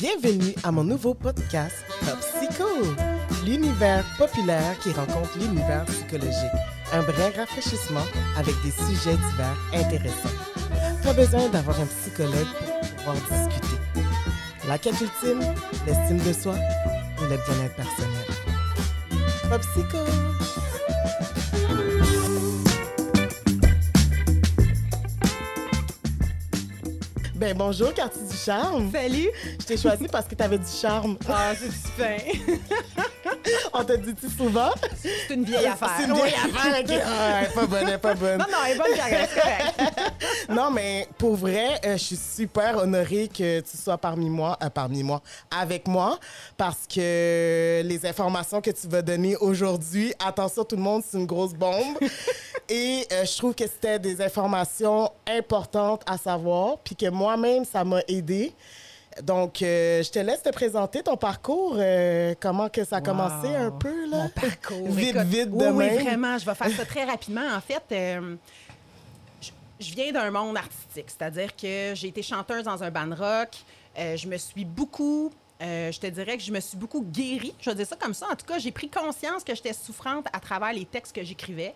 Bienvenue à mon nouveau podcast Top Psycho, l'univers populaire qui rencontre l'univers psychologique. Un vrai rafraîchissement avec des sujets divers intéressants. Pas besoin d'avoir un psychologue pour pouvoir discuter. La quête ultime, l'estime de soi ou le bien-être personnel. Top Psycho! Ben bonjour, Cartier du Charme. Salut! Je t'ai choisi parce que tu avais du charme. Ah, c'est fin. On t'a dit-tu souvent? C'est une vieille affaire. C'est une vieille affaire, ok. Ah, elle est pas bonne, elle est pas bonne. Non, non, elle est bonne. Non, mais pour vrai, euh, je suis super honorée que tu sois parmi moi, euh, parmi moi, avec moi, parce que les informations que tu vas donner aujourd'hui, attention tout le monde, c'est une grosse bombe. Et euh, je trouve que c'était des informations importantes à savoir, puis que moi-même, ça m'a aidé. Donc, euh, je te laisse te présenter ton parcours, euh, comment que ça a commencé un peu, là? Mon parcours. Vite, écoute, vite, oui, de oui, vraiment. Je vais faire ça très rapidement. En fait, euh, je- je viens d'un monde artistique, c'est-à-dire que j'ai été chanteuse dans un band rock. Je me suis beaucoup, je te dirais que je me suis beaucoup guérie. Je vais dire ça comme ça. En tout cas, j'ai pris conscience que j'étais souffrante à travers les textes que j'écrivais.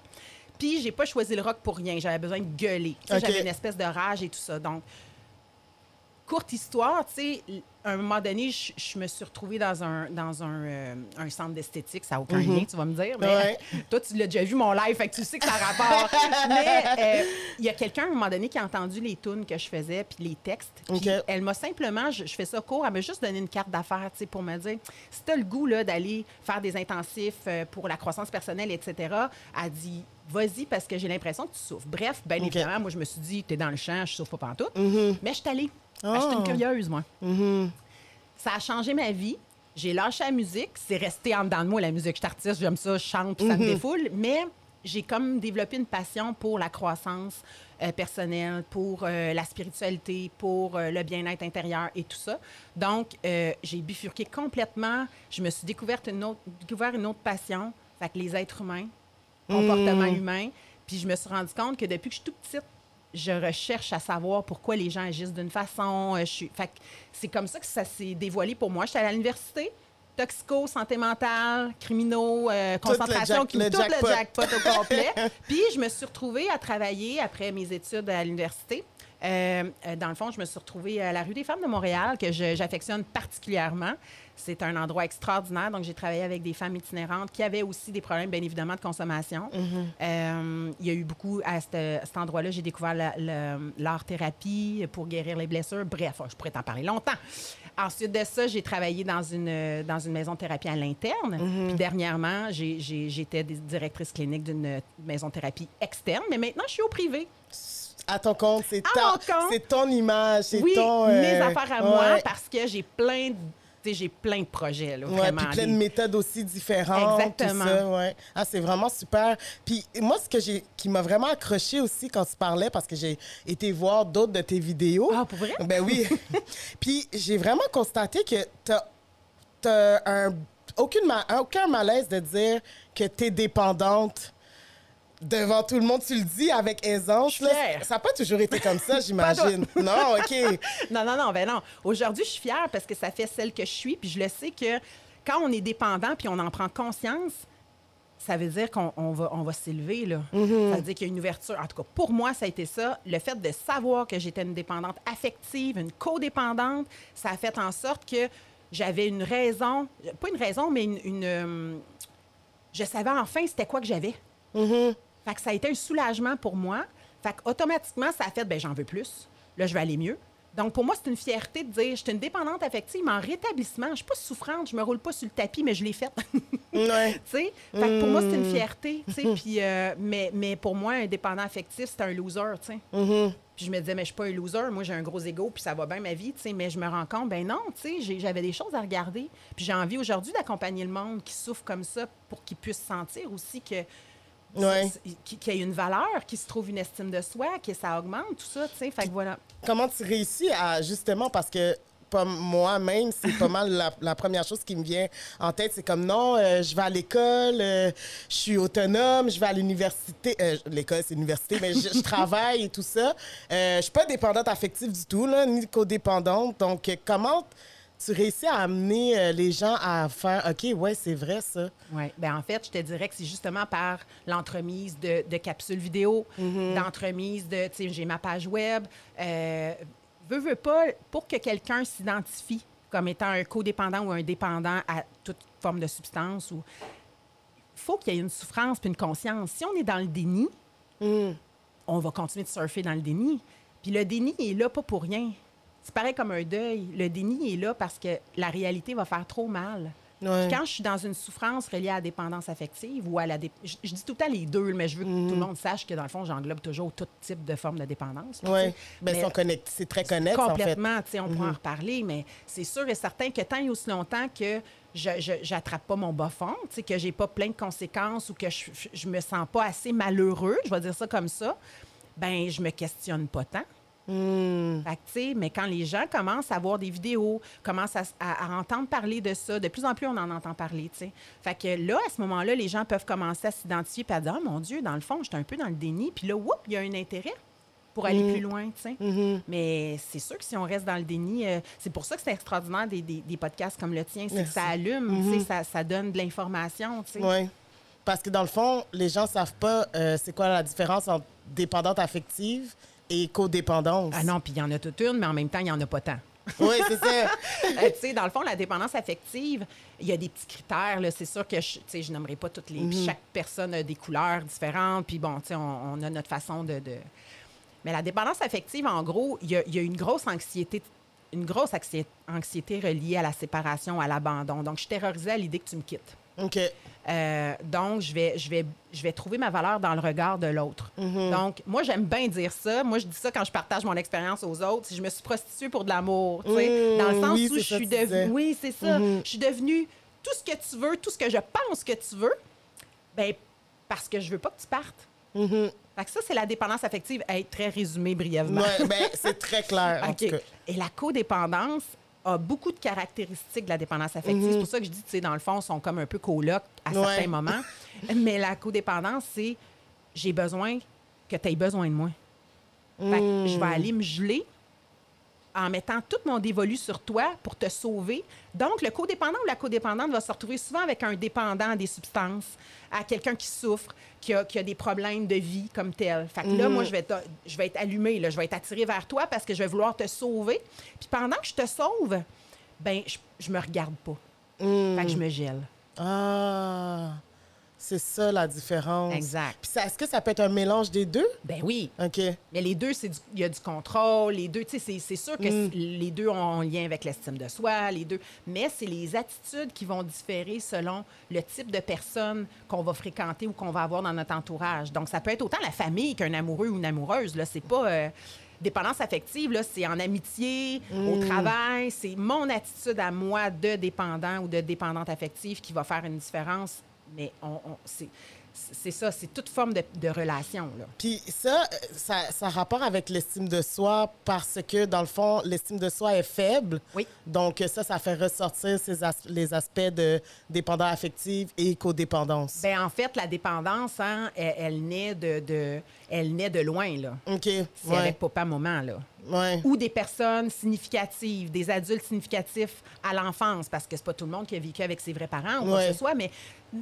Puis, j'ai pas choisi le rock pour rien. J'avais besoin de gueuler. J'avais une espèce de rage et tout ça. Donc, courte histoire, tu sais, à un moment donné, je, je me suis retrouvée dans un, dans un, euh, un centre d'esthétique. Ça n'a aucun lien, tu vas me dire. Mais. Ouais. toi, tu l'as déjà vu, mon live, fait que tu sais que ça a rapport. mais euh, il y a quelqu'un, à un moment donné, qui a entendu les tunes que je faisais, puis les textes. Puis elle m'a simplement, je, je fais ça court, elle m'a juste donné une carte d'affaires, tu sais, pour me dire, si tu as le goût, là, d'aller faire des intensifs euh, pour la croissance personnelle, etc., elle dit, vas-y, parce que j'ai l'impression que tu souffres. Bref, bien évidemment, moi, je me suis dit, t'es dans le champ, je souffre pas pantoute. Mais je suis allée. Ah. Je suis une curieuse, moi. Mhm. Ça a changé ma vie. J'ai lâché la musique. C'est resté en dedans de moi, la musique. Je suis artiste, j'aime ça, je chante, puis ça me défoule. Mais j'ai comme développé une passion pour la croissance euh, personnelle, pour euh, la spiritualité, pour euh, le bien-être intérieur et tout ça. Donc, j'ai bifurqué complètement. Je me suis découverte une autre, découvert une autre passion, fait que les êtres humains, comportement humain. Puis je me suis rendu compte que depuis que je suis toute petite, je recherche à savoir pourquoi les gens agissent d'une façon. Euh, Je suis... fait que c'est comme ça que ça s'est dévoilé pour moi. J'étais à l'université, toxico, santé mentale, criminaux, euh, Tout le concentration, jack- le tout jackpot. le jackpot au complet. Puis je me suis retrouvée à travailler après mes études à l'université. Euh, dans le fond, je me suis retrouvée à la rue des Femmes de Montréal, que j'affectionne particulièrement. C'est un endroit extraordinaire. Donc, j'ai travaillé avec des femmes itinérantes qui avaient aussi des problèmes, bien évidemment, de consommation. Euh, il y a eu beaucoup à, cet endroit-là. J'ai découvert l'art-thérapie pour guérir les blessures. Bref, je pourrais t'en parler longtemps. Ensuite de ça, j'ai travaillé dans une, dans une maison de thérapie à l'interne. Puis dernièrement, j'étais di- directrice clinique d'une maison de thérapie externe. Mais maintenant, je suis au privé. À ton compte, c'est ta- c'est ton image, c'est Oui, ton... mes euh, affaires à moi parce que j'ai plein de, j'ai plein de projets, là, Ouais, puis plein de des- méthodes aussi différentes. Exactement. Tout ça, ouais. Ah, c'est vraiment super. Puis moi, ce que j'ai, qui m'a vraiment accroché aussi quand tu parlais, parce que j'ai été voir d'autres de tes vidéos. Ah, pour vrai? Ben oui. puis j'ai vraiment constaté que t'as, t'as un, aucune aucun malaise de dire que t'es dépendante. Devant tout le monde, tu le dis avec aisance. là. Ça n'a pas toujours été comme ça, j'imagine. non, OK. Non, non, non, ben non. Aujourd'hui, je suis fière parce que ça fait celle que je suis, puis je le sais que quand on est dépendant puis on en prend conscience, ça veut dire qu'on on va, on va s'élever, là. Mm-hmm. Ça veut dire qu'il y a une ouverture. En tout cas, pour moi, ça a été ça. Le fait de savoir que j'étais une dépendante affective, une codépendante, ça a fait en sorte que j'avais une raison, pas une raison, mais une... une, euh, je savais enfin c'était quoi que j'avais. Fait que ça a été un soulagement pour moi. Fait que automatiquement, ça a fait, ben j'en veux plus. Là, je vais aller mieux. Donc, pour moi, c'est une fierté de dire, je suis une dépendante affective, mais en rétablissement, je suis pas souffrante, je me roule pas sur le tapis, mais je l'ai faite. Ouais. tu sais? Fait que pour moi, c'est une fierté, tu sais? Puis, euh, mais, mais pour moi, un dépendant affectif, c'est un loser, tu sais? Puis je me disais, mais je suis pas un loser, moi j'ai un gros ego, puis ça va bien ma vie, tu sais? Mais je me rends compte, ben non, tu sais, j'ai- j'avais des choses à regarder. Puis j'ai envie aujourd'hui d'accompagner le monde qui souffre comme ça pour qu'ils puissent sentir aussi que. Ouais. Qu'il qu'il y a une valeur, qu'il se trouve une estime de soi, que ça augmente, tout ça, tu sais. Fait que voilà. Comment tu réussis à, justement, parce que moi-même, c'est pas mal la, la première chose qui me vient en tête. C'est comme non, euh, je vais à l'école, euh, je suis autonome, je vais à l'université. euh, l'école, c'est l'université, mais je, je travaille et tout ça. Je suis pas dépendante affective du tout, là, ni codépendante. Donc, comment tu réussis à amener euh, les gens à faire OK, ouais, c'est vrai ça. Oui. Ben en fait, je te dirais que c'est justement par l'entremise de, de capsules vidéo, d'entremise de, tu sais, j'ai ma page web. Euh, veux, veux pas, pour que quelqu'un s'identifie comme étant un codépendant ou un dépendant à toute forme de substance, ou faut qu'il y ait une souffrance puis une conscience. Si on est dans le déni, on va continuer de surfer dans le déni. Puis le déni est là pas pour rien. C'est pareil comme un deuil. Le déni est là parce que la réalité va faire trop mal. Ouais. Quand je suis dans une souffrance reliée à la dépendance affective ou à la... dé- Je, je dis tout le temps les deux, mais je veux que tout le monde sache que dans le fond, j'englobe toujours tout type de forme de dépendance. Oui. Ben. C'est très en fait. Complètement, tu sais, on pourra en reparler, mais c'est sûr et certain que tant et aussi longtemps que je n'attrape pas mon bas fond, que j'ai pas plein de conséquences ou que je, je, je me sens pas assez malheureux, je vais dire ça comme ça, ben je me questionne pas tant. Hmm. Fait mais quand les gens commencent à voir des vidéos, commencent à, à- à entendre parler de ça, de plus en plus on en entend parler, tu sais. Fait que là, à ce moment-là, les gens peuvent commencer à s'identifier et à dire, oh mon Dieu, dans le fond, j'étais un peu dans le déni. Puis là, whoop, il y a un intérêt pour aller plus loin, sais. Mais c'est sûr que si on reste dans le déni, euh, c'est pour ça que c'est extraordinaire des, des- des podcasts comme le tien, c'est que ça allume, sais, ça, ça donne de l'information. Oui. Parce que dans le fond, les gens savent pas euh, c'est quoi la différence entre dépendante affective et codépendance. Ah non, puis il y en a toute une, mais en même temps, il n'y en a pas tant. Oui, c'est ça. Euh, tu sais, dans le fond, la dépendance affective, il y a des petits critères. là. C'est sûr que je, je nommerai pas toutes les. puis Chaque personne a des couleurs différentes. Puis bon, tu sais, on, on a notre façon de, de- Mais la dépendance affective, en gros, il y a, il y a une grosse anxiété. Une grosse anxi- anxiété reliée à la séparation, à l'abandon. Donc, je suis terrorisée à l'idée que tu me quittes. OK. Euh, donc, je vais, je, vais, je vais trouver ma valeur dans le regard de l'autre. Donc, moi, j'aime bien dire ça. Moi, je dis ça quand je partage mon expérience aux autres. Si je me suis prostituée pour de l'amour, tu sais, Mm, dans le sens oui, où je suis devenue. Oui, c'est ça. Je suis devenue tout ce que tu veux, tout ce que je pense que tu veux, ben parce que je veux pas que tu partes. Fait que ça, c'est la dépendance affective. Hey, très résumé brièvement. Ouais, ben, c'est très clair, en OK. tout cas. Et la codépendance a beaucoup de caractéristiques de la dépendance affective. C'est pour ça que je dis, tu sais, dans le fond, ils sont comme un peu colocs à Mhm. Ouais. certains moments. Mais la codépendance, c'est j'ai besoin que tu aies besoin de moi. Fait que je vais Mhm. aller me geler en mettant tout mon dévolu sur toi pour te sauver. Donc, le codépendant ou la codépendante va se retrouver souvent avec un dépendant des substances, à quelqu'un qui souffre, qui a, qui a des problèmes de vie comme tel. Fait que là, moi, je vais, être, je vais être allumée, là, je vais être attirée vers toi parce que je vais vouloir te sauver. Puis pendant que je te sauve, ben je, je me regarde pas. Fait que je me gèle. Ah, c'est ça la différence. Exact. Puis est-ce que ça peut être un mélange des deux? Ben oui. OK. Mais les deux, c'est il y a du contrôle. Les deux, tu sais, c'est- sûr que Mm. les deux ont un lien avec l'estime de soi, les deux. Mais c'est les attitudes qui vont différer selon le type de personne qu'on va fréquenter ou qu'on va avoir dans notre entourage. Donc, ça peut être autant la famille qu'un amoureux ou une amoureuse. Là, c'est pas euh, dépendance affective. Là, c'est en amitié, Mm. au travail. C'est mon attitude à moi de dépendant ou de dépendante affective qui va faire une différence. Mais on, on- c'est ça, c'est toute forme de, de relation. Là. Puis ça, euh, ça, ça a rapport avec l'estime de soi parce que, dans le fond, l'estime de soi est faible. Oui. Donc, ça, ça fait ressortir ces as- les aspects de dépendance affective et codépendance. Ben, en fait, la dépendance, hein, elle, elle naît de, de- elle naît de loin, là. OK. C'est Ouais. avec papa-maman, là. Ouais. Ou des personnes significatives, des adultes significatifs à l'enfance, parce que c'est pas tout le monde qui a vécu avec ses vrais parents ou quoi Ouais. que ce soit, mais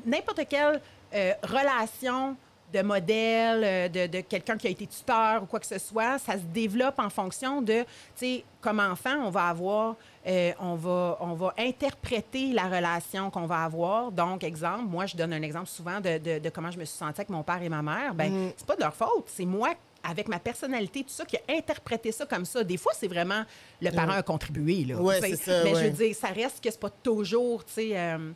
n'importe quelle euh, relation de modèle, euh, de, de quelqu'un qui a été tuteur ou quoi que ce soit, ça se développe en fonction de, tu sais, comme enfant, on va avoir, euh, on, va, on va interpréter la relation qu'on va avoir. Donc, exemple, moi, je donne un exemple souvent de, de- de comment je me suis sentie avec mon père et ma mère. Ben, Mm-hmm. c'est pas de leur faute, c'est moi avec ma personnalité, tout ça, qui a interprété ça comme ça. Des fois, c'est vraiment le parent a contribué. Là, Ouais, ça, Mais je veux dire, ça reste que c'est pas toujours, tu sais... euh,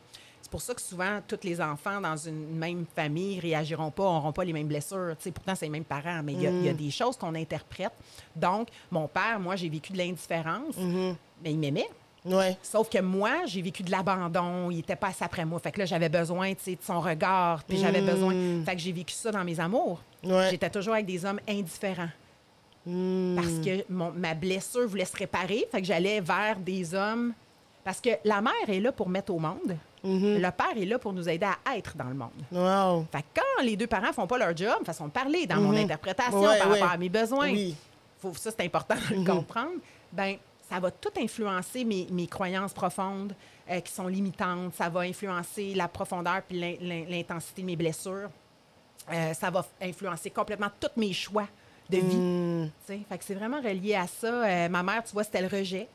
c'est pour ça que souvent, tous les enfants dans une même famille réagiront pas, n'auront pas les mêmes blessures. Tu sais, pourtant, c'est les mêmes parents, mais il y a- Mm. y, a des choses qu'on interprète. Donc, mon père, moi, j'ai vécu de l'indifférence, Mm-hmm. mais il m'aimait. Ouais. Sauf que moi, j'ai vécu de l'abandon. Il était pas assez après moi. Fait que là, j'avais besoin de son regard. Puis j'avais besoin. Fait que j'ai vécu ça dans mes amours. Mm. Ouais. J'étais toujours avec des hommes indifférents. Hmm. Parce que mon- ma blessure voulait se réparer. Fait que j'allais vers des hommes. Parce que la mère est là pour mettre au monde. Mm-hmm. Le père est là pour nous aider à être dans le monde. Wow. Fait que quand les deux parents font pas leur job, façon de parler dans mon interprétation Mm-hmm. Ouais, par ouais. rapport à mes besoins, Oui. faut, ça, c'est important de le comprendre. Ben, ça va tout influencer mes, mes croyances profondes euh, qui sont limitantes. Ça va influencer la profondeur puis l'in- l'in- l'intensité de mes blessures. Euh, ça va influencer complètement tous mes choix de vie. Fait que c'est vraiment relié à ça. Euh, ma mère, tu vois, c'était le rejet.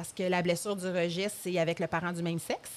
Parce que la blessure du rejet, c'est avec le parent du même sexe.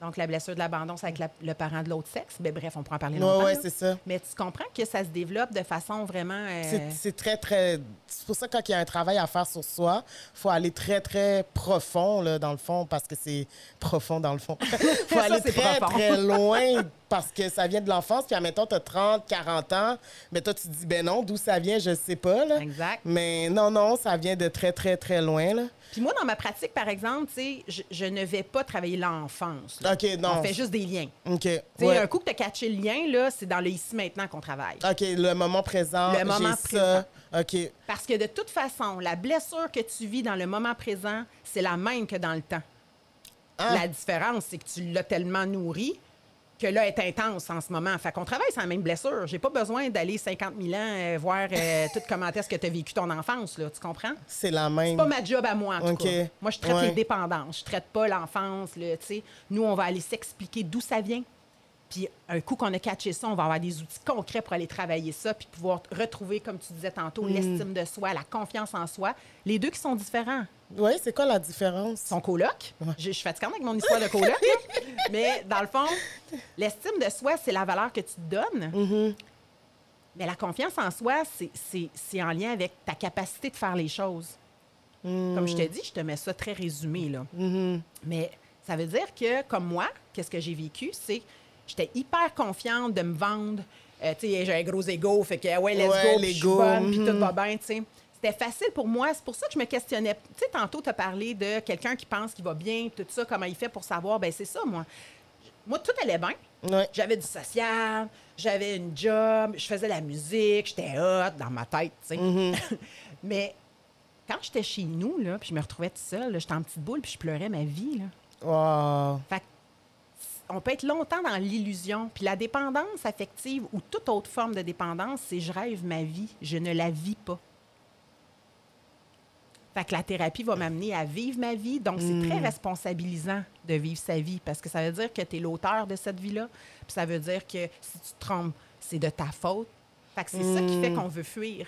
Donc, la blessure de l'abandon, c'est avec la- le parent de l'autre sexe. Ben, bref, on pourra en parler longtemps. ouais, là. c'est ça. Mais tu comprends que ça se développe de façon vraiment... euh, C'est- très, très. C'est pour ça que quand il y a un travail à faire sur soi, il faut aller très, très profond, là, dans le fond, parce que c'est profond, dans le fond. Il faut Ça, aller très, profond. très loin parce que ça vient de l'enfance. Puis, admettons, tu as 30, 40 ans, mais toi, tu te dis, ben non, d'où ça vient, je sais pas. Là. Exact. Mais non, non, ça vient de très, très, très loin. Là. Puis moi, dans ma pratique, par exemple, tu sais, je, je ne vais pas travailler l'enfance. OK, non. On fait juste des liens. OK. Tu sais, ouais. un coup que tu as catché le lien, là, c'est dans le ici maintenant qu'on travaille. OK, le moment présent. Le moment ça. OK. Parce que de toute façon, la blessure que tu vis dans le moment présent, c'est la même que dans le temps. Ah. La différence, c'est que tu l'as tellement nourri que là, est intense en ce moment. Fait qu'on travaille sur la même blessure. J'ai pas besoin d'aller 50 000 ans euh, voir euh, tout comment est-ce que tu as vécu ton enfance, là. Tu comprends? C'est la même. C'est pas ma job à moi, en tout OK. cas. Moi, je traite Ouais. les dépendances. Je traite pas l'enfance, là, tu sais. Nous, on va aller s'expliquer d'où ça vient. Puis un coup qu'on a catché ça, on va avoir des outils concrets pour aller travailler ça, puis pouvoir retrouver, comme tu disais tantôt, Mm. l'estime de soi, la confiance en soi. Les deux qui sont différents. Oui, c'est quoi la différence? Son coloc. Je, je suis fatiguante avec mon histoire de coloc, là. mais dans le fond, l'estime de soi, c'est la valeur que tu te donnes. Mm-hmm. Mais la confiance en soi, c'est- en lien avec ta capacité de faire les choses. Comme je te dis, je te mets ça très résumé, là. Mais ça veut dire que, comme moi, qu'est-ce que j'ai vécu, c'est j'étais hyper confiante de me vendre. Euh, tu sais, j'ai un gros ego, fait que, ouais, let's Ouais, go, puis je bonne, puis tout va bien, tu sais. C'était facile pour moi. C'est pour ça que je me questionnais. Tu sais, tantôt, tu as parlé de quelqu'un qui pense qu'il va bien, tout ça, comment il fait pour savoir. Ben c'est ça, moi. Moi, tout allait bien. Ouais. J'avais du social, j'avais une job, je faisais la musique, j'étais hot dans ma tête, tu sais. Mm-hmm. Mais quand j'étais chez nous, là, puis je me retrouvais toute seule, j'étais en petite boule, puis je pleurais ma vie, là. Wow. Fait que on peut être longtemps dans l'illusion. Puis la dépendance affective ou toute autre forme de dépendance, c'est je rêve ma vie, je ne la vis pas. Fait que la thérapie va m'amener à vivre ma vie. Donc, c'est très responsabilisant de vivre sa vie parce que ça veut dire que tu es l'auteur de cette vie-là. Puis ça veut dire que si tu te trompes, c'est de ta faute. Fait que c'est ça qui fait qu'on veut fuir.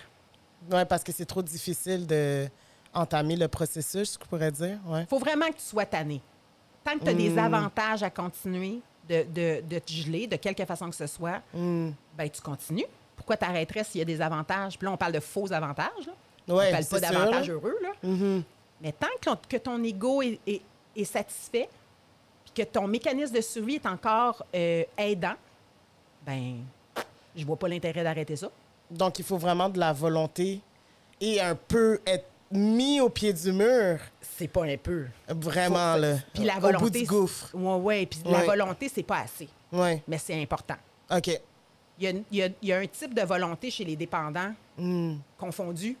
Oui, parce que c'est trop difficile de entamer le processus, je pourrais dire. Ouais. faut vraiment que tu sois tanné. Tant que tu as des avantages à continuer de, de, de te geler, de quelque façon que ce soit, ben tu continues. Pourquoi tu arrêterais s'il y a des avantages? Puis là, on parle de faux avantages. Là. Ouais, on parle pas d'avantages heureux. Là. Mais tant que, que ton ego est, est- est satisfait, puis que ton mécanisme de survie est encore euh, aidant, ben je vois pas l'intérêt d'arrêter ça. Donc, il faut vraiment de la volonté et un peu être mis au pied du mur. C'est pas un peu. Vraiment, Faut- là. Puis la au volonté. bout du gouffre. Ouais, ouais. Puis la Ouais. volonté, c'est pas assez. Oui. Mais c'est important. OK. Il y, a, il y a- il y a un type de volonté chez les dépendants Hmm. confondus.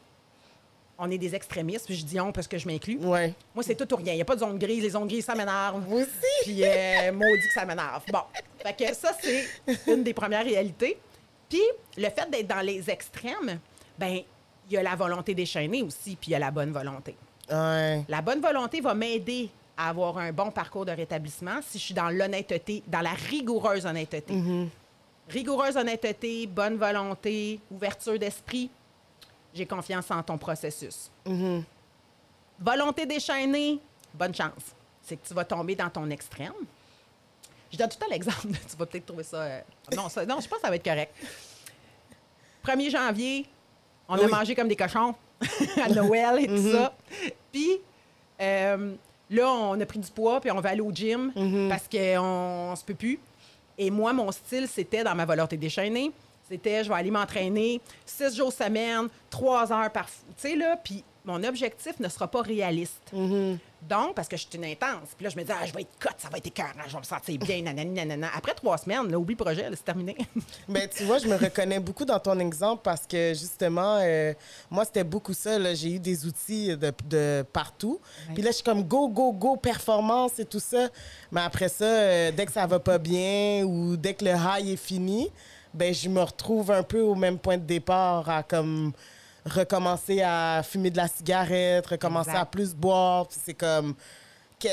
On est des extrémistes, puis je dis on parce que je m'inclus. Oui. Moi, c'est tout ou rien. Il n'y a pas de zone grise. Les zones grises, ça m'énerve. Vous aussi? Puis, euh, maudit que ça m'énerve. Bon. Fait que ça, c'est une des premières réalités. Puis, le fait d'être dans les extrêmes, ben il y a la volonté déchaînée aussi, puis il y a la bonne volonté. Ouais. La bonne volonté va m'aider à avoir un bon parcours de rétablissement si je suis dans l'honnêteté, dans la rigoureuse honnêteté. Rigoureuse honnêteté, bonne volonté, ouverture d'esprit. J'ai confiance en ton processus. Volonté déchaînée, bonne chance. C'est que tu vas tomber dans ton extrême. Je donne tout le temps l'exemple. tu vas peut-être trouver ça. euh, Non, ça- non, je pense que ça va être correct. 1er janvier, on a Oui. mangé comme des cochons à Noël et tout ça. Puis euh, là, on a pris du poids, puis on va aller au gym parce qu'on ne se peut plus. Et moi, mon style, c'était dans ma volonté déchaînée. C'était, je vais aller m'entraîner six jours semaine, trois heures par... Tu sais, là, puis mon objectif ne sera pas réaliste. Donc, parce que je suis une intense. Puis là, je me dis, ah, je vais être cote, ça va être écœurant, je vais me sentir bien, nanani, nanana. Après trois semaines, là, oublie le projet, c'est terminé. Ben, tu vois, je me reconnais beaucoup dans ton exemple parce que justement, euh, moi, c'était beaucoup ça. J'ai eu des outils de, de partout. Puis là, je suis comme go, go, go, performance et tout ça. Mais après ça, euh, dès que ça va pas bien ou dès que le high est fini, ben, je me retrouve un peu au même point de départ à comme recommencer à fumer de la cigarette, recommencer Exact. à plus boire. Puis c'est comme. que-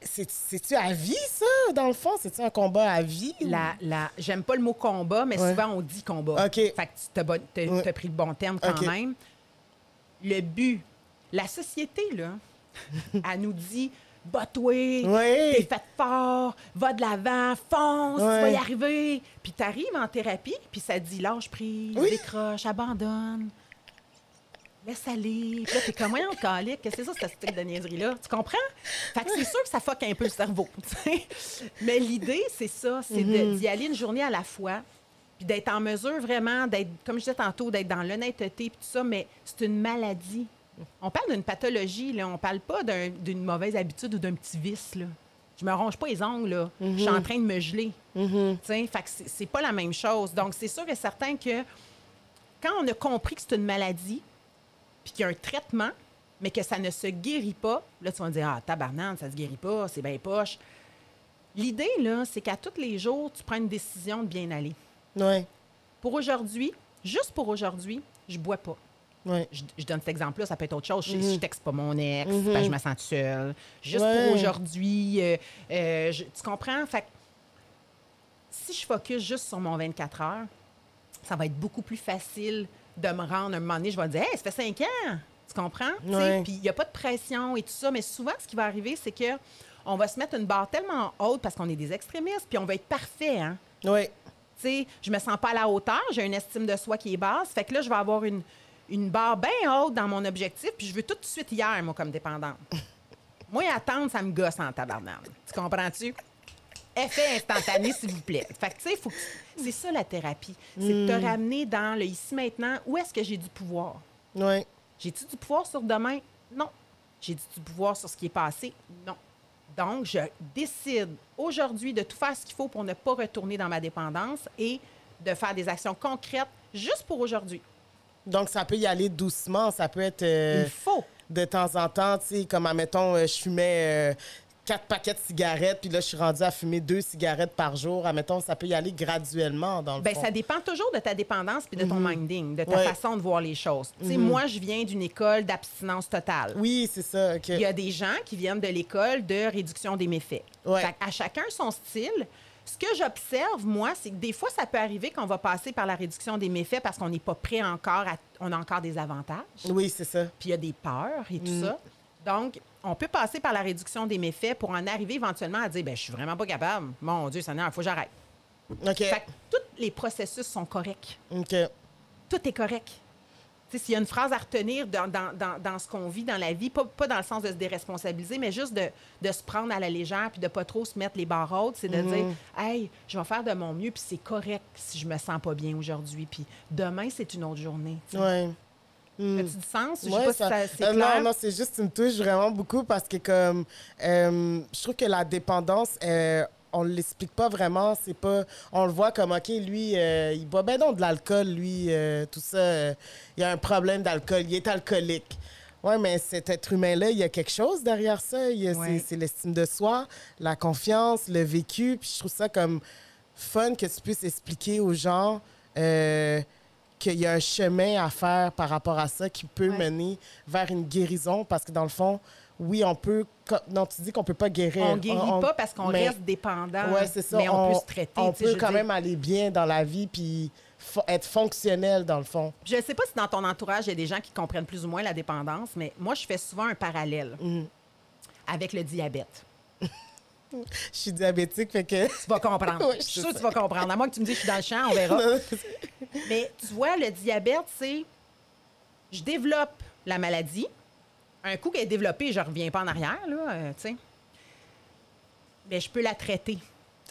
c'est- C'est-tu à vie, ça, dans le fond? C'est-tu un combat à vie? ou- La, la, j'aime pas le mot combat, mais Ouais. souvent on dit combat. OK. Fait que tu t'as pris le bon terme quand même. Le but, la société, là, elle nous dit bat-toi, Ouais. t'es fait fort, va de l'avant, fonce, tu vas y arriver. Puis t'arrives en thérapie, puis ça te dit lâche prise, Oui. décroche, abandonne. Laisse aller. Puis là, t'es comme, voyons, calique, qu'est-ce que c'est ça, cette style de niaiserie-là? Tu comprends? Fait que c'est sûr que ça fuck un peu le cerveau. Mais l'idée, c'est ça, c'est de- d'y aller une journée à la fois, puis d'être en mesure vraiment d'être, comme je disais tantôt, d'être dans l'honnêteté, puis tout ça, mais c'est une maladie. On parle d'une pathologie, là. On parle pas d'un- d'une mauvaise habitude ou d'un petit vice, là. Je me ronge pas les ongles, là. Je suis en train de me geler. Sais, fait que c'est- c'est pas la même chose. Donc, c'est sûr et certain que quand on a compris que c'est une maladie, puis qu'il y a un traitement, mais que ça ne se guérit pas, là, tu vas me dire, ah, tabarnane, ça se guérit pas, c'est bien poche. L'idée, là, c'est qu'à tous les jours, tu prends une décision de bien aller. Ouais, Pour aujourd'hui, juste pour aujourd'hui, je bois pas. ouais. Je, je donne cet exemple-là, ça peut être autre chose. Je, je texte pas mon ex, Mhm. que je me sens toute seule. Juste Ouais. pour aujourd'hui, euh, euh, tu comprends? Fait que si je focus juste sur mon 24 heures, ça va être beaucoup plus facile de me rendre un moment donné. Je vais dire, hey, ça fait cinq ans. Tu comprends? Puis il n'y a pas de pression et tout ça. Mais souvent, ce qui va arriver, c'est que on va se mettre une barre tellement haute parce qu'on est des extrémistes, puis on va être parfait. Hein? Tu sais, je me sens pas à la hauteur, j'ai une estime de soi qui est basse. Fait que là, je vais avoir une, une barre bien haute dans mon objectif, puis je veux tout de suite hier, moi, comme dépendante. moi, attendre, ça me gosse en tabarnane. Tu comprends-tu? Effet instantané, s'il vous plaît. Fait que, tu sais, faut que- c'est ça la thérapie. C'est de te ramener dans le ici-maintenant. Où est-ce que j'ai du pouvoir? Ouais. J'ai-tu du pouvoir sur demain? Non. J'ai-tu du pouvoir sur ce qui est passé? Non. Donc, je décide aujourd'hui de tout faire ce qu'il faut pour ne pas retourner dans ma dépendance et de faire des actions concrètes juste pour aujourd'hui. Donc, ça peut y aller doucement. Ça peut être euh, Il faut. de temps en temps, tu sais, comme, admettons, euh, je fumais euh, quatre paquets de cigarettes, puis là, je suis rendue à fumer deux cigarettes par jour. Admettons, ça peut y aller graduellement, dans le fond. ça dépend toujours de ta dépendance puis de ton minding, de ta Ouais. façon de voir les choses. Tu sais, moi, je viens d'une école d'abstinence totale. Oui, c'est ça. Il y a des gens qui viennent de l'école de réduction des méfaits. Ouais. À chacun son style. Ce que j'observe, moi, c'est que des fois, ça peut arriver qu'on va passer par la réduction des méfaits parce qu'on n'est pas prêt encore, à, on a encore des avantages, Oui, c'est ça. puis il y a des peurs et Mm. tout ça. Donc, on peut passer par la réduction des méfaits pour en arriver éventuellement à dire, ben, je suis vraiment pas capable. Mon Dieu, ça il faut que j'arrête. OK. Fait que tous les processus sont corrects OK. tout est correct. S'il y a une phrase à retenir dans, dans- dans- dans ce qu'on vit dans la vie, pas, pas dans le sens de se déresponsabiliser, mais juste de, de se prendre à la légère puis de pas trop se mettre les barres hautes, c'est de dire Hey, je vais faire de mon mieux, puis c'est correct si je me sens pas bien aujourd'hui, puis demain, c'est une autre journée. As-tu du sens? Je sais pas ça- si c'est euh, clair. non, non, c'est juste, tu me touches vraiment beaucoup parce que, comme, euh, je trouve que la dépendance, euh, on ne l'explique pas vraiment. C'est pas, on le voit comme, OK, lui, euh, il boit bien donc de l'alcool, lui, tout ça. il y a un problème d'alcool, il est alcoolique. Oui, mais cet être humain-là, il y a quelque chose derrière ça. Ouais. C'est l'estime de soi, la confiance, le vécu. Puis je trouve ça comme fun que tu puisses expliquer aux gens euh, qu'il y a un chemin à faire par rapport à ça qui peut Ouais. mener vers une guérison. Parce que dans le fond, oui, on peut. Non, tu dis qu'on peut pas guérir. On guérit pas parce qu'on reste dépendant, Ouais, c'est ça. mais on, peut se traiter. On peut quand même aller bien dans la vie puis être fonctionnel dans le fond. Je ne sais pas si dans ton entourage, il y a des gens qui comprennent plus ou moins la dépendance, mais moi, je fais souvent un parallèle Mm. avec le diabète. Je suis diabétique, fait que. Tu vas comprendre. Je suis sûre que tu vas comprendre. À moins que tu me dises que je suis dans le champ, on verra. Mais tu vois, le diabète, c'est. Je développe la maladie. Un coup qu'elle est développée, je reviens pas en arrière, là, euh, tu sais. Mais je peux la traiter.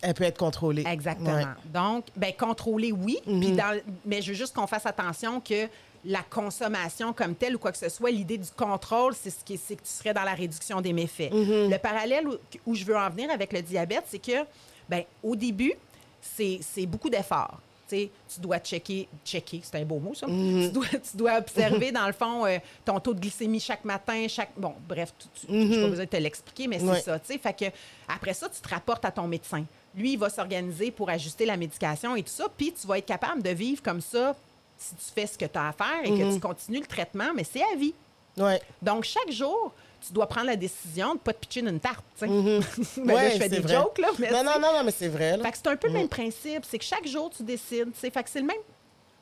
Elle peut être contrôlée. Exactement. Ouais. Donc, ben contrôler, oui. Mhm. Dans- mais je veux juste qu'on fasse attention que la consommation comme telle ou quoi que ce soit, l'idée du contrôle, c'est ce qui c'est que tu serais dans la réduction des méfaits. Mhm. Le parallèle où, où je veux en venir avec le diabète, c'est que, ben au début, c'est c'est beaucoup d'efforts. Tu sais, tu dois checker, checker, c'est un beau mot ça. Mhm. Tu, dois, tu dois observer dans le fond euh, ton taux de glycémie chaque matin, chaque bon, bref, tu, tu, j'ai pas besoin de te l'expliquer, mais c'est Mhm. Ça. Fait que après ça, tu te rapportes à ton médecin. Lui, il va s'organiser pour ajuster la médication et tout ça, puis tu vas être capable de vivre comme ça si tu fais ce que tu as à faire et que tu continues le traitement, mais c'est à vie. Ouais. Donc, chaque jour, tu dois prendre la décision de ne pas te pitcher une tarte. sais. Ben là, Ouais, je fais des vrai. jokes, là. Mais non, non, non, non, mais c'est vrai. là. fait que c'est un peu le même principe. C'est que chaque jour, tu décides. Fait que c'est le même.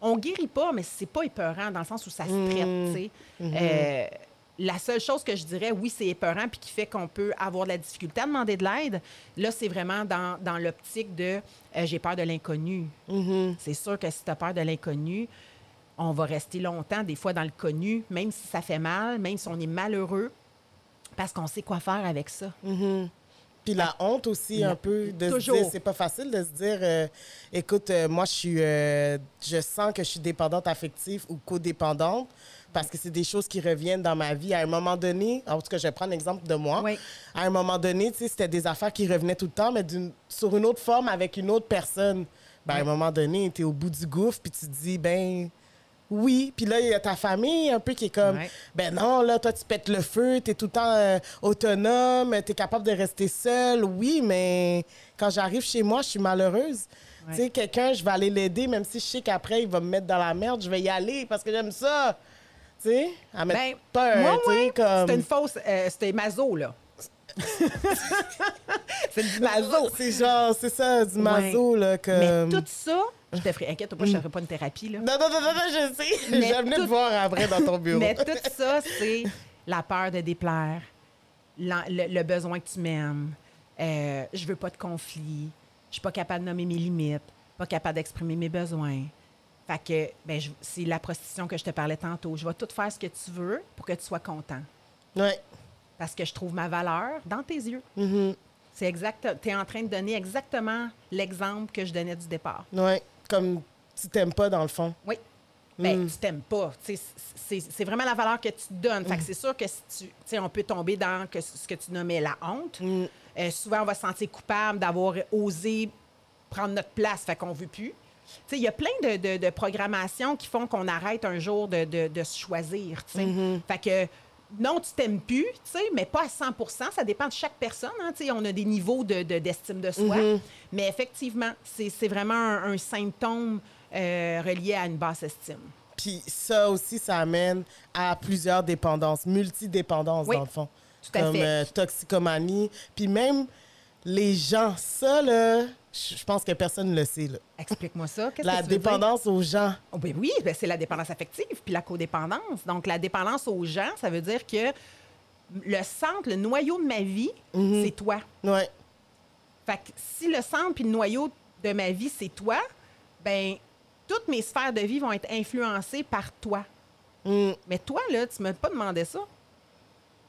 On guérit pas, mais c'est pas épeurant dans le sens où ça se traite. Euh, la seule chose que je dirais, oui, c'est épeurant puis qui fait qu'on peut avoir de la difficulté à demander de l'aide, là, c'est vraiment dans, dans l'optique de euh, j'ai peur de l'inconnu. C'est sûr que si tu as peur de l'inconnu, on va rester longtemps, des fois, dans le connu, même si ça fait mal, même si on est malheureux, parce qu'on sait quoi faire avec ça. Puis la honte aussi, La- un peu, de Toujours. se dire, c'est pas facile de se dire, euh, écoute, euh, moi, je suis, euh, je sens que je suis dépendante affective ou codépendante parce que c'est des choses qui reviennent dans ma vie. À un moment donné, en tout cas, je vais prendre l'exemple de moi. Oui. À un moment donné, c'était des affaires qui revenaient tout le temps, mais d'une- sur une autre forme avec une autre personne. Ben, à un moment donné, tu es au bout du gouffre, puis tu te dis, ben, oui. Puis là, il y a ta famille un peu qui est comme, Ouais. ben non, là, toi, tu pètes le feu, tu es tout le temps euh, autonome, tu es capable de rester seule. Oui, mais quand j'arrive chez moi, je suis malheureuse. Ouais. Tu sais, quelqu'un, je vais aller l'aider, même si je sais qu'après, il va me mettre dans la merde, je vais y aller parce que j'aime ça. Tu sais, à mettre Ben, peur, moi, tu sais, ouais, comme... C'était une fausse. euh, c'était maso, là. c'est du maso. C'est genre, c'est ça, du maso, là, comme... Mais tout ça, je te ferai. Inquiète pas, je ne ferai pas une thérapie, là. Non, non, non, non, non, je sais. Mais J'ai venu tout- te voir après dans ton bureau. Mais tout ça, c'est la peur de déplaire, le besoin que tu m'aimes, euh, je veux pas de conflit, je suis pas capable de nommer mes limites, pas capable d'exprimer mes besoins. Fait que, ben, c'est la prostitution que je te parlais tantôt. Je vais tout faire ce que tu veux pour que tu sois content. Ouais. Parce que je trouve ma valeur dans tes yeux. Mm-hmm. C'est exact. Tu es en train de donner exactement l'exemple que je donnais du départ. Ouais. Comme tu t'aimes pas, dans le fond. Oui. Ben, Mm. tu t'aimes pas. C'est vraiment la valeur que tu te donnes. Fait que c'est sûr que si tu, tu sais, on peut tomber dans que, ce que tu nommais la honte. Mm. Euh, souvent, on va se sentir coupable d'avoir osé prendre notre place, fait qu'on veut plus. Il y a plein de, de, de programmations qui font qu'on arrête un jour de, de, se choisir. sais. Fait que non, tu t'aimes plus, mais pas à 100% Ça dépend de chaque personne. hein, on a des niveaux de- de- d'estime de, soi. Mais effectivement, c'est c'est vraiment un, un symptôme euh, relié à une basse estime. Puis ça aussi, ça amène à plusieurs dépendances, multidépendances, Oui, dans le fond. tout à Comme fait. euh, toxicomanie. Puis même les gens, ça, là, je je pense que personne ne le sait, là. Explique-moi ça. Qu'est-ce La que tu veux dire? dépendance aux gens. Oh, ben oui, ben c'est la dépendance affective puis la codépendance. Donc, la dépendance aux gens, ça veut dire que le centre, le noyau de ma vie, c'est toi. Ouais. Fait que si le centre puis le noyau de ma vie, c'est toi, ben toutes mes sphères de vie vont être influencées par toi. Mm. Mais toi, là, tu m'as pas demandé ça.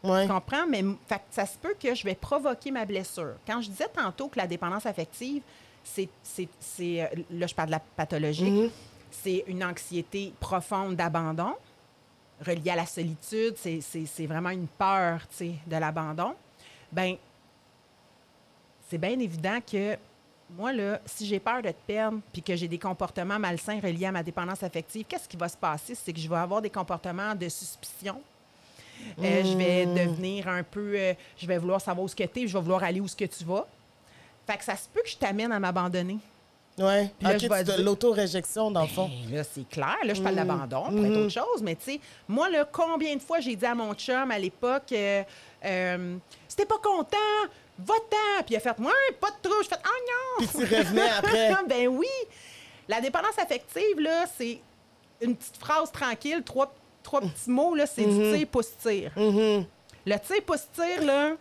Ouais. Tu comprends? Mais fait ça se peut que je vais provoquer ma blessure. Quand je disais tantôt que la dépendance affective, c'est. euh, Là, je parle de la pathologique. C'est une anxiété profonde d'abandon, reliée à la solitude. C'est- vraiment une peur, de l'abandon. Ben c'est bien évident que moi, là, si j'ai peur de te perdre puis que j'ai des comportements malsains reliés à ma dépendance affective, qu'est-ce qui va se passer? C'est que je vais avoir des comportements de suspicion. Euh, je vais devenir un peu... euh, je vais vouloir savoir où ce que tu es, je vais vouloir aller où ce que tu vas. Fait que ça se peut que je t'amène à m'abandonner. Ouais. Puis là, ok, je vais tu de dire- l'auto-réjection, dans le fond. Ben, là, c'est clair. Là, je parle d'abandon pour être autre chose. Mais tu sais, moi, là, combien de fois j'ai dit à mon chum à l'époque, euh, t'es pas content, va-t'en. Puis il a fait, ouais, pas de trou. Je fait, ah non. Puis tu revenais après. ben oui. La dépendance affective, là, c'est une petite phrase tranquille, trois, trois petits mots, là, c'est du tire, pousse, tire. Mhm. Le tire, pousse, tire, là,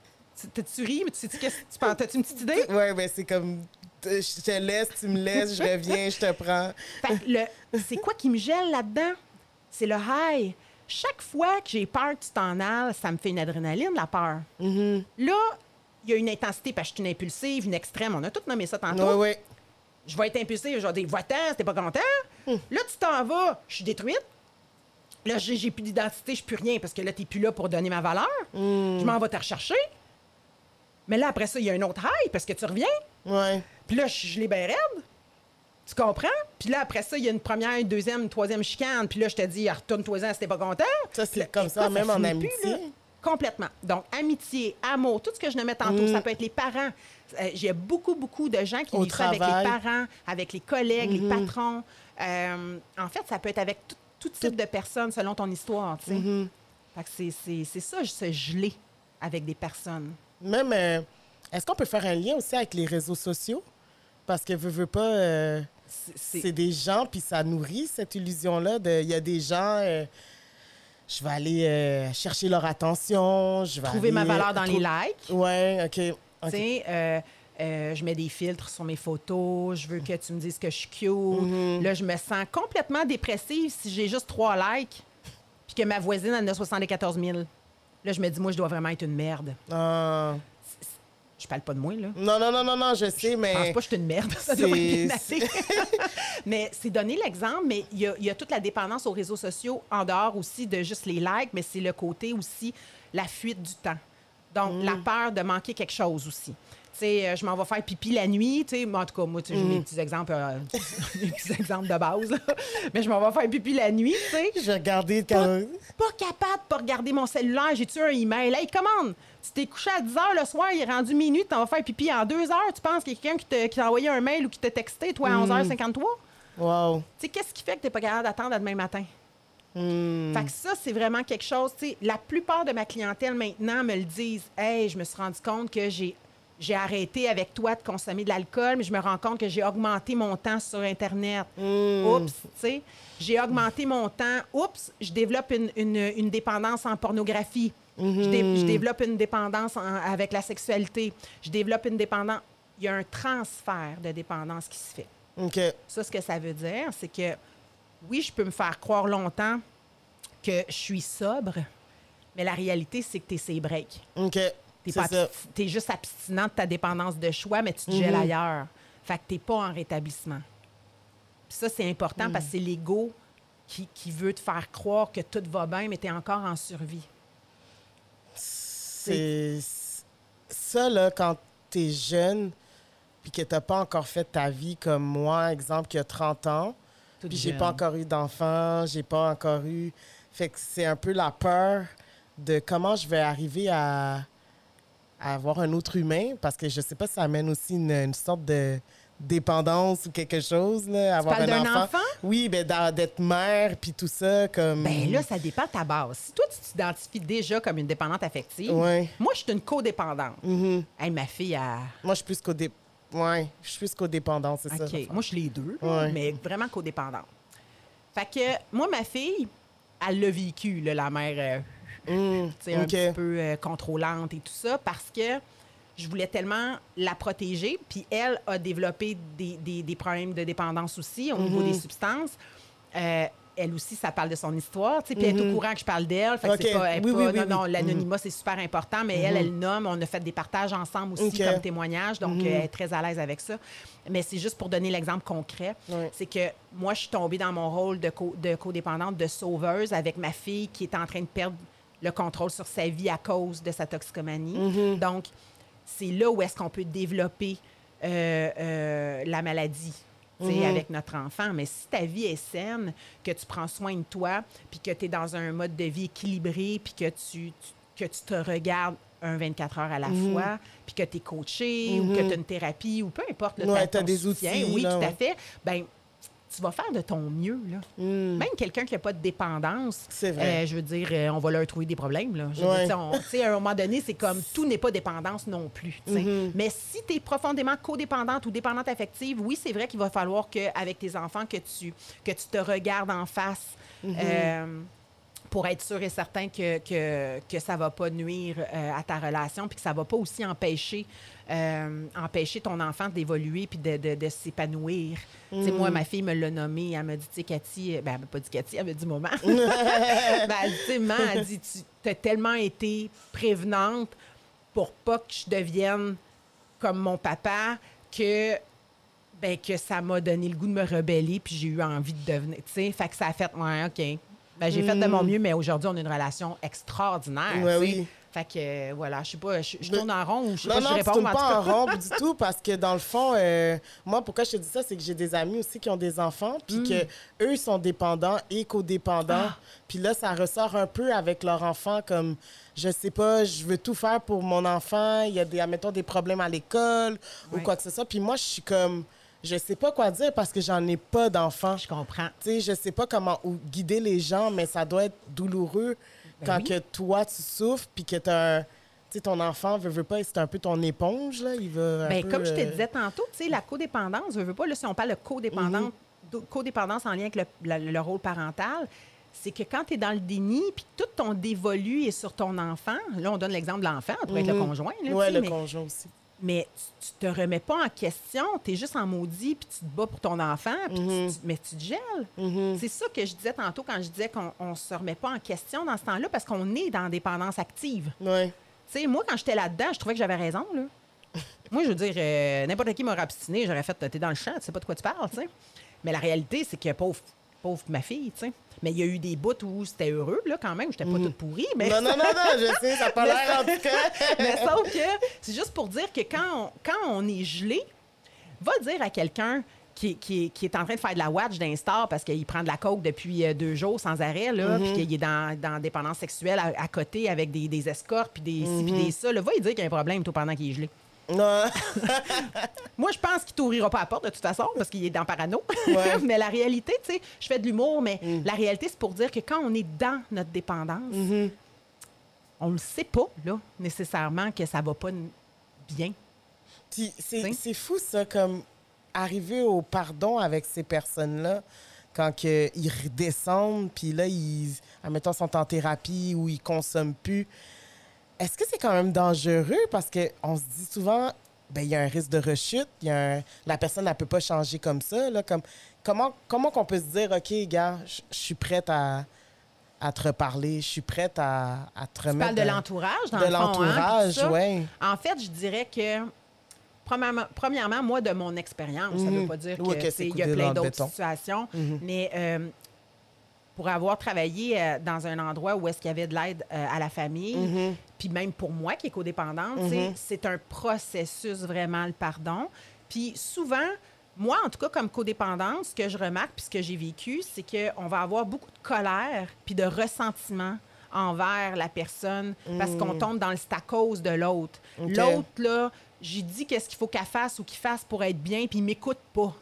tu, tu ris, mais tu sais, tu penses? T'as-tu une petite idée? Ouais, ben c'est comme, je te laisse, tu me laisses, je reviens, je te prends. Fait que le- c'est quoi qui me gèle là-dedans? C'est le high. Chaque fois que j'ai peur que tu t'en ailles, ça me fait une adrénaline, la peur. Là, il y a une intensité parce que je suis une impulsive, une extrême. On a tout nommé ça tantôt. Ouais, ouais. Je vais être impulsive, je vais dire, va-t'en, t'es pas content. Là, tu t'en vas, je suis détruite. Là, j'ai plus d'identité, je plus rien parce que là, t'es plus là pour donner ma valeur. Je m'en vais te rechercher. Mais là, après ça, il y a un autre high parce que tu reviens. Ouais. Puis là, je, je l'ai bien raide. Tu comprends? Puis là, après ça, il y a une première, une deuxième, une troisième chicane. Puis là, je te dis, retourne-toi-en si t'es pas content. Ça, c'est comme ça, même en plus, amitié. là. Complètement. Donc, amitié, amour, tout ce que je nommais tantôt, ça peut être les parents. Euh, J'ai beaucoup, beaucoup de gens qui Au vivent avec les parents, avec les collègues, les patrons. Euh, en fait, ça peut être avec tout, tout type de personnes selon ton histoire, tu sais. Fait que c'est- ça, se geler avec des personnes. Même, euh, est-ce qu'on peut faire un lien aussi avec les réseaux sociaux? Parce que veux, veux pas, euh, C'est- des gens, puis ça nourrit cette illusion-là. de- Il y a des gens, euh, je vais aller chercher leur attention, je vais Trouver ma valeur dans les likes. Ouais, OK. OK. Tu sais, euh, euh, je mets des filtres sur mes photos, je veux que tu me dises que je suis cute. Mm-hmm. Là, je me sens complètement dépressive si j'ai juste trois likes, puis que ma voisine en a 74 000. Là, je me dis, moi, je dois vraiment être une merde. Ah. Je parle pas de moi, là. Non, non, non, non, non, je sais, Je pense mais... pas que je suis une merde. Ça doit mais c'est donner l'exemple, mais il y, a, il y a toute la dépendance aux réseaux sociaux en dehors aussi de juste les likes, mais c'est le côté aussi la fuite du temps. Donc, Mm. la peur de manquer quelque chose aussi. Sais, euh, je m'en vais faire pipi la nuit, tu sais, en tout cas, moi, tu sais, j'ai Mm. mes petits exemples, euh, mes petits exemples de base, là. mais je m'en vais faire pipi la nuit, tu sais. Je vais regarder Pas, pas capable de pas regarder mon cellulaire. J'ai-tu un email? Hey, commande! Tu t'es couché à 10 h le soir, il est rendu minuit, tu vas faire pipi en 2 heures. Tu penses qu'il y a quelqu'un qui t'a envoyé un mail ou qui t'a texté, toi, à 11h53? Wow. Tu sais, qu'est-ce qui fait que tu n'es pas capable d'attendre à demain matin? Hmm. Fait que ça, c'est vraiment quelque chose. Tu sais, la plupart de ma clientèle maintenant me le disent. Hey, je me suis rendu compte que j'ai. J'ai arrêté avec toi de consommer de l'alcool, mais je me rends compte que j'ai augmenté mon temps sur Internet. Oups, tu sais. J'ai augmenté mon temps. Oups, je développe une, une- une dépendance en pornographie. je, dé- je développe une dépendance en- avec la sexualité. Je développe une dépendance. Il y a un transfert de dépendance qui se fait. OK. Ça, ce que ça veut dire, c'est que oui, je peux me faire croire longtemps que je suis sobre, mais la réalité, c'est que tu es ses breaks. OK. Tu C'est ça. es juste abstinent de ta dépendance de choix, mais tu te gèles ailleurs. Fait que tu pas en rétablissement. Puis ça, c'est important parce que c'est l'ego qui, qui veut te faire croire que tout va bien, mais tu es encore en survie. C'est ça, là, quand t'es jeune, puis que t'as pas encore fait ta vie comme moi, exemple, qui a 30 ans, Toute puis j'ai jeune. pas encore eu d'enfant, j'ai pas encore eu... Fait que c'est un peu la peur de comment je vais arriver à, à avoir un autre humain, parce que je sais pas si ça amène aussi une, une sorte de dépendance ou quelque chose, là, avoir parles un enfant? Oui, ben d'être mère, puis tout ça, comme... Ben là, ça dépend de ta base. Si toi, tu t'identifies déjà comme une dépendante affective, Ouais. moi, je suis une codépendante. Mhm. Hey, ma fille, a... Moi, je suis plus qu'au Ouais, je suis plus codépendant, c'est ça. OK. Moi, je suis les deux, Ouais. mais vraiment codépendante. Fait que moi, ma fille, elle l'a vécu, là, la mère, euh, Mm, un petit peu euh, contrôlante et tout ça, parce que je voulais tellement la protéger. Puis elle a développé des, des- des problèmes de dépendance aussi au niveau Mm-hmm. des substances. Euh, elle aussi, ça parle de son histoire, tu sais, puis elle est au courant que je parle d'elle. Fait que c'est Mm-hmm. OK. pas, elle est Oui, pas- oui, oui, non, non. Mm-hmm. l'anonymat, c'est super important, mais elle, elle nomme. On a fait des partages ensemble aussi. Mm-hmm. comme témoignage, donc euh, elle est très à l'aise avec ça. Mais c'est juste pour donner l'exemple concret. C'est que moi, je suis tombée dans mon rôle de, co- de codépendante, de sauveuse avec ma fille qui est en train de perdre le contrôle sur sa vie à cause de sa toxicomanie. Mm-hmm. Donc, c'est là où est-ce qu'on peut développer euh, euh, la maladie. tu Mm-hmm. avec notre enfant. Mais si ta vie est saine, que tu prends soin de toi, puis que tu es dans un mode de vie équilibré, puis que tu, tu- que tu te regardes un 24 heures à la Mm-hmm. fois, puis que tu es coaché ou que tu as une thérapie ou peu importe le Ouais, t'as ton des soutien, outils, Oui, là, tout à fait. Ben, tu vas faire de ton mieux. Là. Mm. Même quelqu'un qui n'a pas de dépendance, vrai. euh, je veux dire, euh, on va leur trouver des problèmes. Là. Je veux Ouais. dire, on- tu sais, à un moment donné, c'est comme tout n'est pas dépendance non plus. Mm-hmm. Mais si tu es profondément codépendante ou dépendante affective, oui, c'est vrai qu'il va falloir qu'avec tes enfants, que tu, que tu te regardes en face. Mm-hmm. euh, pour être sûr et certain que, que, que ça ne va pas nuire euh, à ta relation, puis que ça ne va pas aussi empêcher, euh, empêcher ton enfant d'évoluer puis de, de- de s'épanouir. Sais, Moi, ma fille me l'a nommé, elle m'a dit, tu sais, Cathy, euh, ben, elle m'a pas dit Cathy, elle m'a dit maman. ben, elle dit, Tu sais, maman, elle dit, tu as tellement été prévenante pour pas que je devienne comme mon papa que ben que ça m'a donné le goût de me rebeller puis j'ai eu envie de devenir tu sais fait que ça a fait ouais OK ben j'ai fait de mon mieux mais aujourd'hui on a une relation extraordinaire Ouais, oui. Fait que euh, voilà, je sais pas, je, je tourne en rond ou je sais Non, pas non, je réponds, en tout pas en rond du tout parce que dans le fond, euh, moi, pourquoi je te dis ça, c'est que j'ai des amis aussi qui ont des enfants, puis Mm. que eux ils sont dépendants et codépendants. Ah. Puis là, ça ressort un peu avec leur enfant comme, je sais pas, je veux tout faire pour mon enfant, il y a des, admettons, des problèmes à l'école ou quoi que ce soit. Puis moi, je suis comme, je sais pas quoi dire parce que j'en ai pas d'enfants. Je comprends. Tu sais, je sais pas comment guider les gens, mais ça doit être douloureux Ben quand oui. que toi, tu souffres, puis que un- ton enfant veut, veut pas, c'est un peu ton éponge, là. Il veut Ben, peu, comme je te euh, disais tantôt, tu sais, la codépendance, je veux pas, là, si on parle de codépendance, de- codépendance en lien avec le, la- le rôle parental, c'est que quand tu es dans le déni, puis tout ton dévolu est sur ton enfant, là, on donne l'exemple de l'enfant, pour être le conjoint, là, Ouais, tu sais, le mais, conjoint aussi. Mais tu, tu te remets pas en question, tu es juste en maudit, puis tu te bats pour ton enfant, puis tu- tu- mais tu te gèles. C'est ça que je disais tantôt quand je disais qu'on on se remet pas en question dans ce temps-là, parce qu'on est dans dépendance active. Ouais. Tu sais, moi, quand j'étais là-dedans, je trouvais que j'avais raison, là. moi, je veux dire, euh, n'importe qui m'aurait obstiné, j'aurais fait, t'es dans le champ, tu sais pas de quoi tu parles, tu sais. Mais la réalité, c'est que pauvre, pauvre ma fille, tu sais. Mais il y a eu des bouts où c'était heureux, là, quand même. J'étais pas toute pourrie, mais... Non, non, non, non, je sais, ça n'a pas l'air en tout cas. mais sauf que juste pour dire que quand on, quand on est gelé, va dire à quelqu'un qui, qui, qui est en train de faire de la watch d'un star parce qu'il prend de la coke depuis euh, deux jours sans arrêt, là, puis qu'il est dans, dans dépendance sexuelle à, à côté avec des, des escorts, puis des ci, puis des ça, là, va lui dire qu'il y a un problème tout pendant qu'il est gelé. Non. Moi, je pense qu'il t'ouvrira pas la porte de toute façon parce qu'il est dans parano. Ouais. mais la réalité, tu sais, je fais de l'humour, mais la réalité, c'est pour dire que quand on est dans notre dépendance, on ne sait pas, là, nécessairement, que ça va pas bien. Puis c'est fou, ça, comme arriver au pardon avec ces personnes-là, quand que ils redescendent, puis là, ils, admettons, sont en thérapie ou ils consomment plus. Est-ce que c'est quand même dangereux? Parce qu'on se dit souvent, ben il y a un risque de rechute, y a un- la personne ne peut pas changer comme ça. Là, comme, comment comment qu'on peut se dire, OK, gars, je suis prête à, à te reparler, je suis prête à, à te Tu remettre... parles de dans- l'entourage, dans de le hein, l'entourage, ouais. En fait, je dirais que, premièrement, premièrement, moi, de mon expérience, ça ne veut Mhm. pas dire Oui, que que c'est- c'est il y a plein d'autres situations, Mhm. mais euh, pour avoir travaillé euh, dans un endroit où est-ce qu'il y avait de l'aide euh, à la famille, Mhm. puis même pour moi qui est codépendante, tu c'est un processus vraiment le pardon. Puis souvent, moi, en tout cas, comme codépendante, ce que je remarque puis ce que j'ai vécu, c'est qu'on va avoir beaucoup de colère puis de ressentiment envers la personne parce qu'on tombe dans le c'est à cause de l'autre. L'autre, là, j'ai dit qu'est-ce qu'il faut qu'elle fasse ou qu'il fasse pour être bien, puis il m'écoute pas.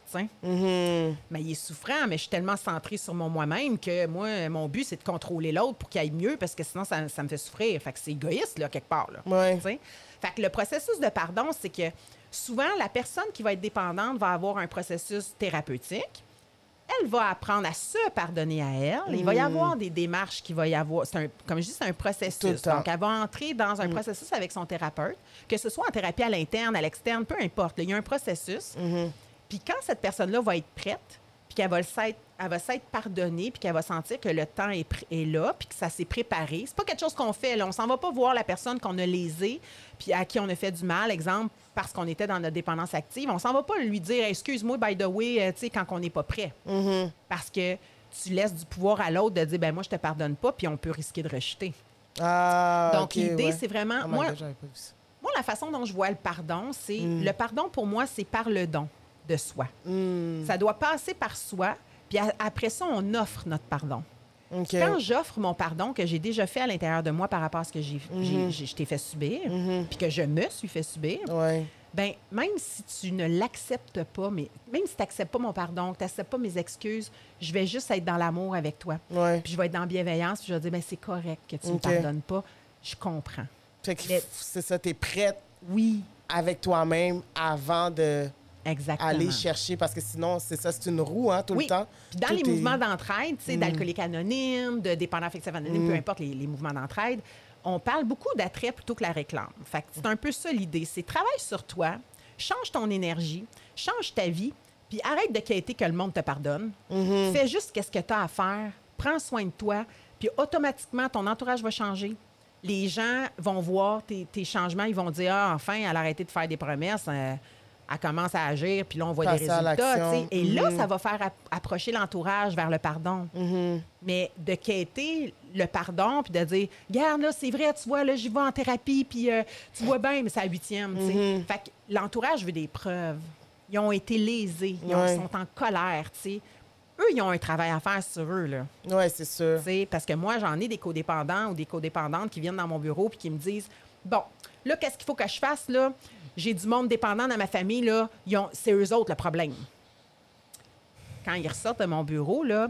Mhm. Mais il est souffrant, mais je suis tellement centrée sur mon moi-même que moi, mon but, c'est de contrôler l'autre pour qu'il aille mieux parce que sinon, ça, ça me fait souffrir. Fait que c'est égoïste, là, quelque part. Là. Ouais. Fait que le processus de pardon, c'est que souvent, la personne qui va être dépendante va avoir un processus thérapeutique. Elle va apprendre à se pardonner à elle. Il va y avoir des démarches qui va y avoir. C'est un, comme je dis, c'est un processus. Donc, elle va entrer dans un processus avec son thérapeute, que ce soit en thérapie à l'interne, à l'externe, peu importe. là, il y a un processus. Puis quand cette personne-là va être prête, puis qu'elle va le s'être, elle va s'être pardonnée, puis qu'elle va sentir que le temps est, là, puis que ça s'est préparé. C'est pas quelque chose qu'on fait. Là. On s'en va pas voir la personne qu'on a lésée, puis à qui on a fait du mal, exemple, parce qu'on était dans notre dépendance active. On s'en va pas lui dire, excuse-moi, by the way, euh, tu sais, quand on n'est pas prêt. Parce que tu laisses du pouvoir à l'autre de dire, ben moi, je te pardonne pas, puis on peut risquer de rejeter. Ah, Donc, l'idée, ouais. c'est vraiment. Oh my moi, God, moi, la façon dont je vois le pardon, c'est. Mm. Le pardon, pour moi, c'est par le don de soi. Hmm, Ça doit passer par soi, puis a- après ça, on offre notre pardon. Quand j'offre mon pardon, que j'ai déjà fait à l'intérieur de moi par rapport à ce que j'ai, Mm-hmm. j'ai- je t'ai fait subir, puis que je me suis fait subir, Ouais. ben même si tu ne l'acceptes pas, mais même si tu n'acceptes pas mon pardon, que tu n'acceptes pas mes excuses, je vais juste être dans l'amour avec toi. Ouais. Puis je vais être dans la bienveillance, puis je vais dire, ben c'est correct que tu ne me pardonnes pas. Je comprends. Fait que Mais- c'est ça, t'es prête Oui, avec toi-même avant de exactement. aller chercher, parce que sinon, c'est ça, c'est une roue, hein, tout Oui. le temps. Puis dans Tout les est- Mm. mouvements d'entraide, tu sais, d'alcoolique anonyme, de dépendant affectif anonyme, peu importe les, les mouvements d'entraide, on parle beaucoup d'attrait plutôt que la réclame. Fait que c'est un peu ça l'idée. C'est travaille sur toi, change ton énergie, change ta vie, puis arrête de quêter que le monde te pardonne. Mm-hmm. Fais juste qu'est-ce que tu as à faire, prends soin de toi, puis automatiquement, ton entourage va changer. Les gens vont voir tes, tes changements, ils vont dire Ah, enfin, elle a arrêté de faire des promesses. euh, elle commence à agir, puis là, on voit Passer des à résultats. Et là, Mhm. ça va faire ap- approcher l'entourage vers le pardon. Mhm. Mais de quêter le pardon, puis de dire, regarde, là, c'est vrai, tu vois, là, j'y vais en thérapie, puis euh, tu vois bien, mais c'est la huitième. Mhm. Fait que l'entourage veut des preuves. Ils ont été lésés, ils ont- sont en colère, tu sais. Eux, ils ont un travail à faire sur eux, là. Ouais, c'est sûr. Parce que moi, j'en ai des codépendants ou des codépendantes qui viennent dans mon bureau puis qui me disent Bon, là, qu'est-ce qu'il faut que je fasse, là? J'ai du monde dépendant dans ma famille, là. C'est eux autres le problème. Quand ils ressortent de mon bureau, là,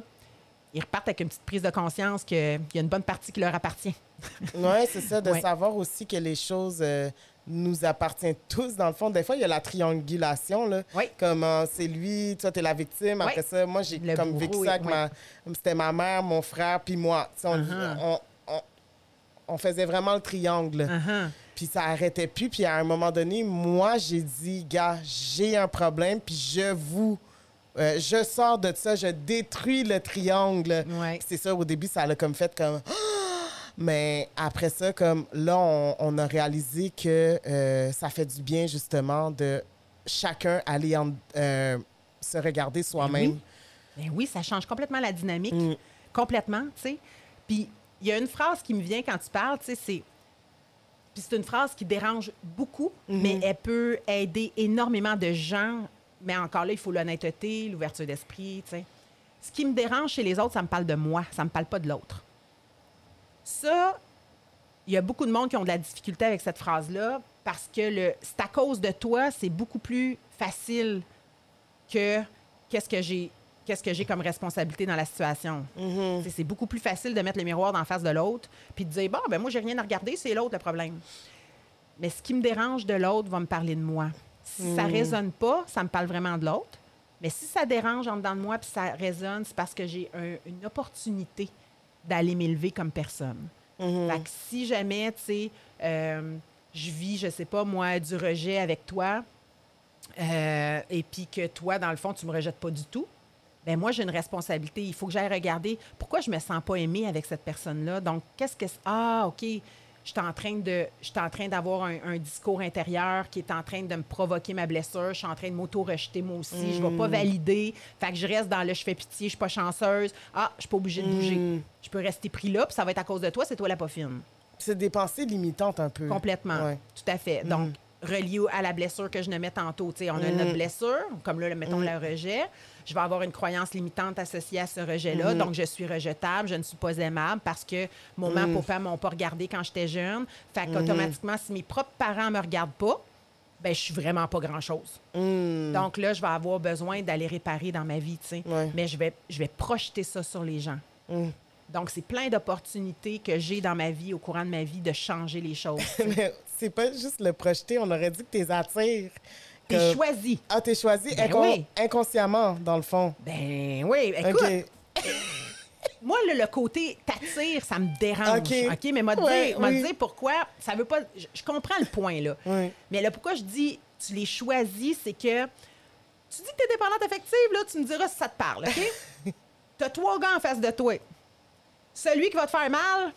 ils repartent avec une petite prise de conscience qu'il y a une bonne partie qui leur appartient. Oui, c'est ça, de Ouais. savoir aussi que les choses euh, nous appartiennent tous. Dans le fond, des fois, il y a la triangulation. Là, Oui. Comme euh, c'est lui, toi, tu es la victime. Après ça, moi, j'ai comme vécu ça avec ma. C'était ma mère, mon frère, puis moi. Tu sais, on, Uh-huh. on, on- on faisait vraiment le triangle. Uh-huh. Puis ça arrêtait plus. Puis à un moment donné, moi, j'ai dit, gars, j'ai un problème, puis je vous. euh, je sors de ça, je détruis le triangle. Ouais. C'est ça, au début, ça l'a comme fait comme. Mais après ça, comme là, on, on a réalisé que euh, ça fait du bien, justement, de chacun aller en- euh, se regarder soi-même. oui. Ben oui, ça change complètement la dynamique. Mm. Complètement, tu sais. Puis il y a une phrase qui me vient quand tu parles, tu sais, c'est. Puis c'est une phrase qui dérange beaucoup, mais elle peut aider énormément de gens. Mais encore là, il faut l'honnêteté, l'ouverture d'esprit, tu sais. Ce qui me dérange chez les autres, ça me parle de moi, ça me parle pas de l'autre. Ça, il y a beaucoup de monde qui ont de la difficulté avec cette phrase-là parce que le c'est à cause de toi, c'est beaucoup plus facile que qu'est-ce que j'ai qu'est-ce que j'ai comme responsabilité dans la situation. Mhm. C'est- beaucoup plus facile de mettre le miroir en face de l'autre puis de dire bon ben moi j'ai rien à regarder, c'est l'autre le problème. Mais ce qui me dérange de l'autre va me parler de moi. Si ça résonne pas, ça me parle vraiment de l'autre. Mais si ça dérange en dedans de moi puis ça résonne, c'est parce que j'ai un- une opportunité d'aller m'élever comme personne. Fait que si jamais, tu sais, euh, je vis, je sais pas, moi, du rejet avec toi, euh, et puis que toi, dans le fond, tu me rejettes pas du tout, ben moi, j'ai une responsabilité. Il faut que j'aille regarder pourquoi je me sens pas aimée avec cette personne-là. Donc, qu'est-ce que... c'est- Ah, OK, je suis en train de... Je suis en train d'avoir un, un discours intérieur qui est en train de me provoquer ma blessure. Je suis en train de m'auto-rejeter moi aussi. Je vais pas valider. Fait que je reste dans le « je fais pitié, je suis pas chanceuse ». Ah, je suis pas obligée de bouger. Je peux rester pris là, puis ça va être à cause de toi, c'est toi la pas fine. C'est des pensées limitantes un peu. Complètement. Ouais. Tout à fait. Donc, relié à la blessure que je nommais tantôt. Tu sais, on a notre blessure, comme là, mettons le rejet. Je vais avoir une croyance limitante associée à ce rejet-là. Donc, je suis rejetable, je ne suis pas aimable parce que mon mère et papa m'ont pas regardé quand j'étais jeune. Fait qu'automatiquement, si mes propres parents me regardent pas, ben je suis vraiment pas grand-chose. Mm. Donc là, je vais avoir besoin d'aller réparer dans ma vie, tu sais. Ouais. Mais je vais, je vais projeter ça sur les gens. Mm. Donc, c'est plein d'opportunités que j'ai dans ma vie, au courant de ma vie, de changer les choses. C'est pas juste le projeter, on aurait dit que t'es attires. T'es Que- choisi. Ah, t'es choisi? Ben incon- oui. inconsciemment, dans le fond. Ben oui, écoute, OK. moi, le, le côté t'attire, ça me dérange. OK. Mais m'a Ouais, oui. dire pourquoi, ça veut pas. Je, je comprends le point, là. Oui. Mais là, pourquoi je dis tu les choisis, c'est que tu dis que t'es dépendante affective, là, tu me diras si ça te parle, OK? T'as trois gars en face de toi. Celui qui va te faire mal,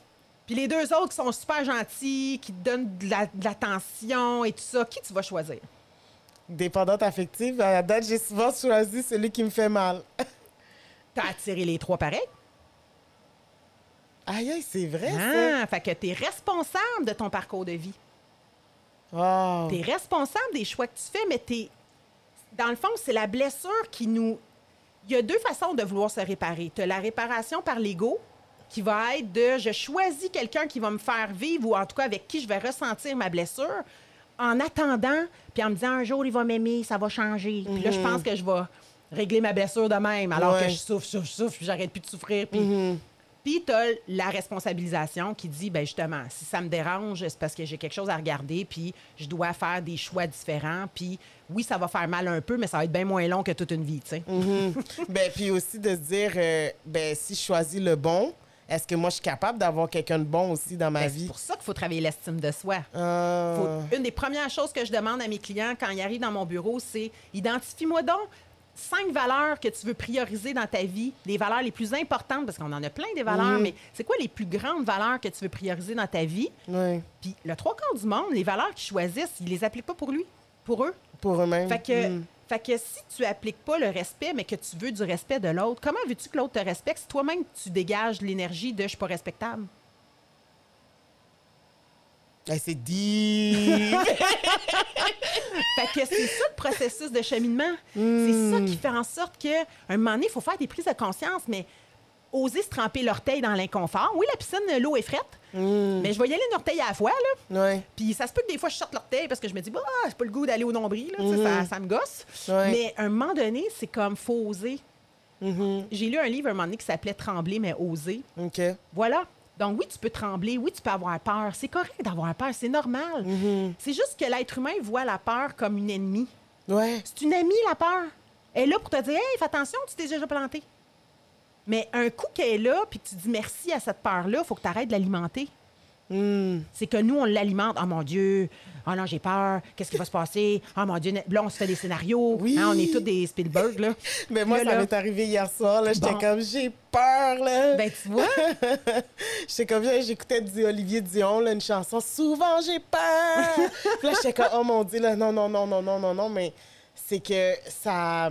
puis les deux autres qui sont super gentils, qui te donnent de la- de l'attention et tout ça, qui tu vas choisir? Dépendante affective, à la date, j'ai souvent choisi celui qui me fait mal. T'as attiré les trois pareils? Aïe, aïe, c'est vrai, ça. Ah, fait que t'es responsable de ton parcours de vie. Wow. T'es responsable des choix que tu fais, mais t'es. Dans le fond, c'est la blessure qui nous. Il y a deux façons de vouloir se réparer. Tu as la réparation par l'ego, qui va être de je choisis quelqu'un qui va me faire vivre, ou en tout cas avec qui je vais ressentir ma blessure, en attendant, puis en me disant un jour il va m'aimer, ça va changer. Puis là, je pense que je vais régler ma blessure de même, alors Ouais. que je souffre, souffre, souffre, puis j'arrête plus de souffrir. Puis puis tu as la responsabilisation qui dit, ben justement, si ça me dérange, c'est parce que j'ai quelque chose à regarder, puis je dois faire des choix différents. Puis oui, ça va faire mal un peu, mais ça va être bien moins long que toute une vie, tu sais. ben, puis aussi de se dire, euh, ben, si je choisis le bon, est-ce que moi, je suis capable d'avoir quelqu'un de bon aussi dans ma Ben, c'est vie? pour ça qu'il faut travailler l'estime de soi. Ah. Faut- une des premières choses que je demande à mes clients quand ils arrivent dans mon bureau, c'est identifie-moi donc cinq valeurs que tu veux prioriser dans ta vie, les valeurs les plus importantes, parce qu'on en a plein des valeurs, mais c'est quoi les plus grandes valeurs que tu veux prioriser dans ta vie? Ouais. Puis le trois quarts du monde, les valeurs qu'ils choisissent, ils les appliquent pas pour lui. pour eux. Pour eux-mêmes. Fait que, Mm. Fait que si tu appliques pas le respect, mais que tu veux du respect de l'autre, comment veux-tu que l'autre te respecte? Si toi-même tu dégages l'énergie de je suis pas respectable? Hey, c'est deep. Fait que c'est ça le processus de cheminement. C'est ça qui fait en sorte qu'à un moment donné, il faut faire des prises de conscience, mais oser se tremper l'orteil dans l'inconfort. Oui, la piscine, l'eau est frette, mais je vais y aller une orteil à la fois, là. ouais. Puis ça se peut que des fois, je sorte l'orteil parce que je me dis, bah, j'ai pas le goût d'aller au nombril, là, sais, ça, ça me gosse. Ouais. Mais à un moment donné, c'est comme faut oser. Mhm. J'ai lu un livre à un moment donné qui s'appelait Trembler, mais oser. OK. Voilà. Donc oui, tu peux trembler, oui, tu peux avoir peur. C'est correct d'avoir peur, c'est normal. C'est juste que l'être humain voit la peur comme une ennemie. Ouais. C'est une amie, la peur. Elle est là pour te dire, hey, fais attention, tu t'es déjà planté. Mais un coup qu'elle est là, puis que tu dis merci à cette peur-là, il faut que tu arrêtes de l'alimenter. Mm. C'est que nous, on l'alimente. Oh mon Dieu, oh non, j'ai peur. Qu'est-ce qui va se passer? Oh mon Dieu, là, on se fait des scénarios. Oui. Hein, on est tous des Spielberg, là. Mais moi, Là, ça là, m'est arrivé hier soir. là. J'étais Bon. comme, j'ai peur, là. Ben, tu vois, J'étais comme, j'écoutais Olivier Dion, là, une chanson. Souvent, j'ai peur. Là, j'étais comme, oh mon Dieu, là, non, non, non, non, non, non, non. Mais c'est que ça.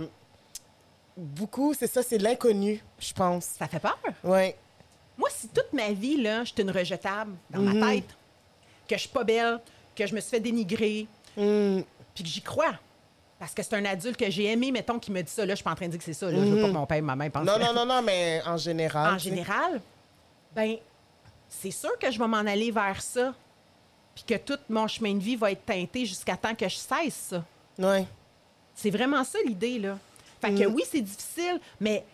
Beaucoup, c'est ça, c'est l'inconnu, je pense. ça fait peur? Ouais. Moi, si toute ma vie, là, je suis une rejetable dans Mhm. ma tête, que je suis pas belle, que je me suis fait dénigrer, Mm. puis que j'y crois. Parce que c'est un adulte que j'ai aimé, mettons, qui me dit ça. Là, je suis pas en train de dire que c'est ça. Là. Je veux pas que mon père et ma mère pensent Mhm. Non, non, non, non, mais en général. En général, ben, c'est sûr que je vais m'en aller vers ça. Puis que tout mon chemin de vie va être teinté jusqu'à temps que je cesse ça. Ouais. C'est vraiment ça l'idée, là. Fait Mm. que oui, c'est difficile, mais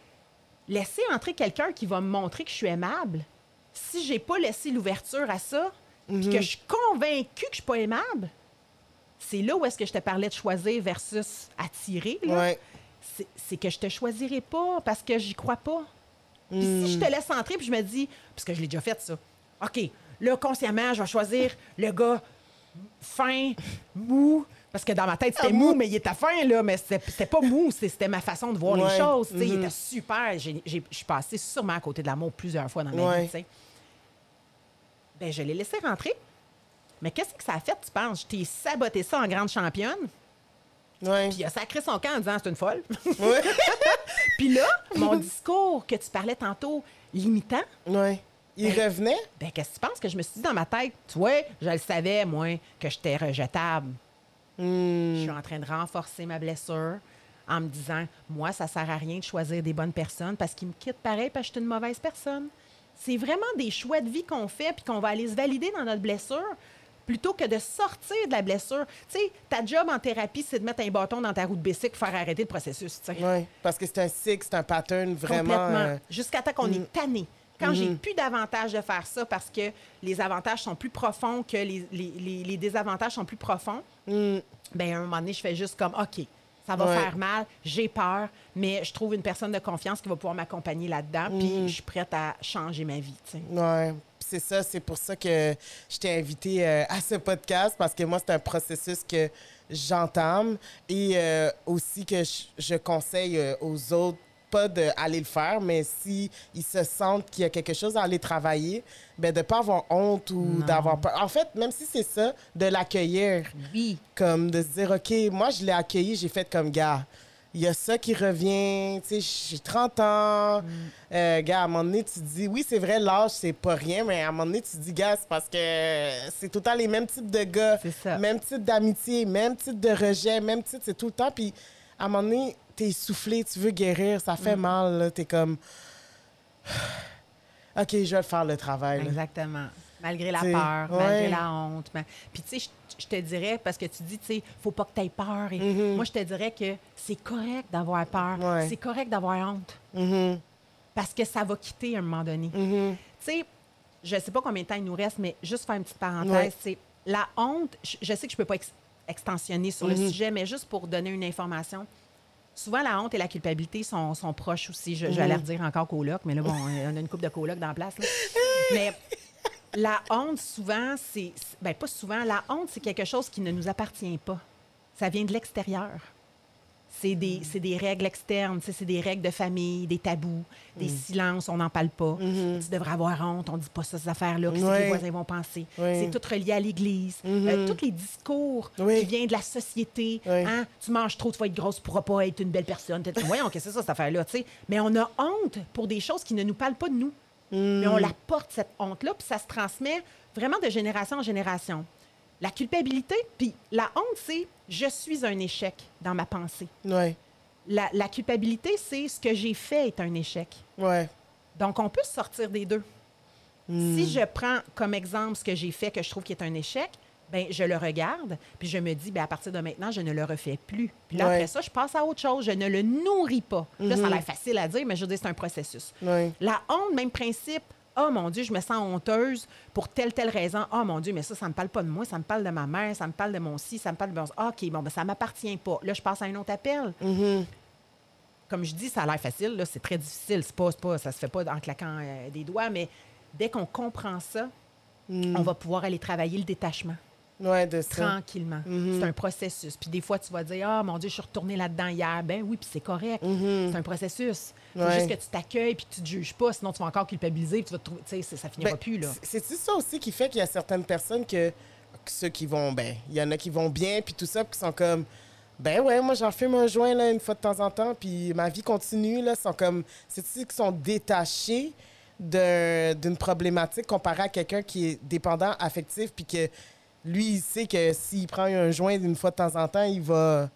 laisser entrer quelqu'un qui va me montrer que je suis aimable, si j'ai pas laissé l'ouverture à ça, puis Mm-hmm. que je suis convaincue que je suis pas aimable, c'est là où est-ce que je te parlais de choisir versus attirer, là. Ouais. C'est- que je te choisirai pas parce que j'y crois pas. Puis Mm. si je te laisse entrer, puis je me dis, parce que je l'ai déjà fait, ça. OK, là, consciemment, je vais choisir le gars fin, mou. Parce que dans ma tête, c'était Ah, mou, mou. mais il était fin, là. Mais c'était c'était pas mou, c'était ma façon de voir les choses. Il Mhm. était super. Je suis passée sûrement à côté de l'amour plusieurs fois dans ma Ouais. vie. Ben, je l'ai laissé rentrer. Mais qu'est-ce que ça a fait, tu penses? Je t'ai saboté ça en grande championne? Ouais. Puis il a sacré son camp en disant c'est une folle. Ouais. Puis là, mon discours que tu parlais tantôt, limitant, ouais. Il Ben- revenait? ben qu'est-ce que tu penses que je me suis dit dans ma tête? Tu vois, je le savais, moi, que j'étais rejetable. Mm. Je suis en train de renforcer ma blessure en me disant, moi, ça sert à rien de choisir des bonnes personnes parce qu'ils me quittent pareil parce que je suis une mauvaise personne. C'est vraiment des choix de vie qu'on fait puis qu'on va aller se valider dans notre blessure plutôt que de sortir de la blessure. Tu sais, ta job en thérapie, c'est de mettre un bâton dans ta roue de bicycle pour faire arrêter le processus. Ouais. Parce que c'est un cycle, c'est un pattern vraiment. Complètement. euh, Jusqu'à temps qu'on est tanné. Quand j'ai plus d'avantages de faire ça parce que les avantages sont plus profonds que les, les- les- les désavantages sont plus profonds, mm, ben à un moment donné, je fais juste comme OK, ça va Ouais. faire mal, j'ai peur, mais je trouve une personne de confiance qui va pouvoir m'accompagner là-dedans, puis je suis prête à changer ma vie. Puis c'est ça, c'est pour ça que je t'ai invité euh, à ce podcast parce que moi, c'est un processus que j'entame et euh, aussi que je, je conseille euh, aux autres pas d'aller le faire, mais si ils se sentent qu'il y a quelque chose à aller travailler, ben de pas avoir honte ou d'avoir peur. En fait, même si c'est ça, de l'accueillir, Oui. comme de se dire, OK, moi, je l'ai accueilli, j'ai fait comme gars. Il y a ça qui revient, tu sais, j'ai 30 ans. Mm. Euh, gars, à un moment donné, tu te dis, oui, c'est vrai, l'âge, c'est pas rien, mais à un moment donné, tu te dis, gars, c'est parce que c'est tout le temps les mêmes types de gars, C'est ça. même type d'amitié, même type de rejet, même type, c'est tout le temps. Puis à un moment donné, t'es essoufflé, tu veux guérir, ça Mm. fait mal, là, t'es comme, OK, je vais faire le travail. là. Exactement. Malgré la T'sais, peur, ouais. malgré la honte. ma- Puis, tu sais, je- te dirais, parce que tu dis, tu sais, faut pas que tu aies peur. Et Moi, je te dirais que c'est correct d'avoir peur. Mm-hmm. Ouais. C'est correct d'avoir honte. Mhm, Parce que ça va quitter à un moment donné. mhm. Tu sais, je sais pas combien de temps il nous reste, mais juste faire une petite parenthèse. Ouais. c'est la honte, je, je sais que je peux pas ex- extensionner sur le sujet, mais juste pour donner une information. Souvent, la honte et la culpabilité sont, sont proches aussi. Je, je vais aller redire encore coloc, mais là, bon, on a une coupe de coloc dans la place. là. mais la honte, souvent, c'est. c'est- Ben, pas souvent. La honte, c'est quelque chose qui ne nous appartient pas. Ça vient de l'extérieur. C'est des, c'est des règles externes, c'est des règles de famille, des tabous, des Mm. silences, on n'en parle pas. Tu devrais avoir honte, on dit pas ça, ces affaires-là, qu'est-ce que les voisins vont penser. C'est tout relié à l'Église. Euh, tous les discours Oui. qui viennent de la société. Hein? Tu manges trop, tu vas être grosse, tu pourras pas être une belle personne. Voyons, qu'est-ce que c'est ça, cette affaire-là? tu sais? Mais on a honte pour des choses qui ne nous parlent pas de nous. Mais on la porte, cette honte-là, puis ça se transmet vraiment de génération en génération. La culpabilité, puis la honte, c'est je suis un échec dans ma pensée. Ouais. La, la culpabilité, c'est ce que j'ai fait est un échec. Ouais. Donc, on peut sortir des deux. Si je prends comme exemple ce que j'ai fait que je trouve qui est un échec, ben je le regarde, puis je me dis, ben à partir de maintenant, je ne le refais plus. Puis là, Ouais. après ça, je passe à autre chose. Je ne le nourris pas. Là, ça a l'air facile à dire, mais je veux dire, c'est un processus. Ouais. La honte, même principe. Oh mon Dieu, je me sens honteuse pour telle, telle raison. Oh mon Dieu, mais ça, ça me parle pas de moi, ça me parle de ma mère, ça me parle de mon ci, ça me parle de mon... OK, bon, ben ça m'appartient pas. Là, je passe à un autre appel. Comme je dis, ça a l'air facile, là, c'est très difficile. C'est pas, pas, ça se fait pas en claquant euh, des doigts, mais dès qu'on comprend ça, on va pouvoir aller travailler le détachement Ouais, de ça. tranquillement. C'est un processus. Puis des fois, tu vas dire Ah, mon Dieu, je suis retournée là-dedans hier. Ben oui, puis c'est correct. C'est un processus. C'est Ouais. juste que tu t'accueilles puis tu te juges pas, sinon tu vas encore culpabiliser puis tu vas te trouver. Tu sais, ça finira Ben, plus, là. c'est- ça aussi qui fait qu'il y a certaines personnes que, que ceux qui vont, ben, il y en a qui vont bien, puis tout ça, puis qui sont comme, ben ouais, moi j'en fume un joint là, une fois de temps en temps, puis ma vie continue, là, sont comme, c'est ceux qui sont détachés d'un- d'une problématique comparée à quelqu'un qui est dépendant affectif, puis que lui, il sait que s'il prend un joint une fois de temps en temps, il va,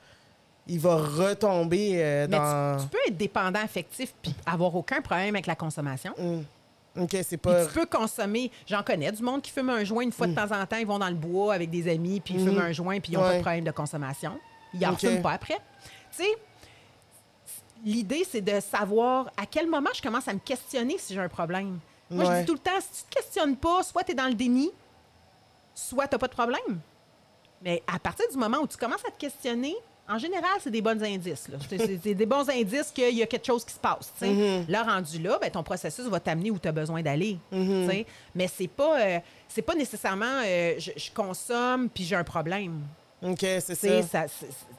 il va retomber euh, Mais dans... tu, tu peux être dépendant affectif puis avoir aucun problème avec la consommation. Hum. Ok, c'est Puis pas... tu peux consommer. J'en connais du monde qui fume un joint une fois de temps en temps. Ils vont dans le bois avec des amis, puis ils fument un joint, puis ils n'ont pas Ouais. de problème de consommation. Ils n'en fument pas après. Tu sais, l'idée, c'est de savoir à quel moment je commence à me questionner si j'ai un problème. Moi, je dis tout le temps, si tu te questionnes pas, soit tu es dans le déni, soit tu n'as pas de problème. Mais à partir du moment où tu commences à te questionner, en général, c'est des bons indices. C'est des bons indices qu'il y a quelque chose qui se passe. tu sais. Mm-hmm. Là, rendu là, ben, ton processus va t'amener où tu as besoin d'aller. Mm-hmm. Mais c'est pas, euh, c'est pas nécessairement euh, je, je consomme puis j'ai un problème. Ok, c'est ça.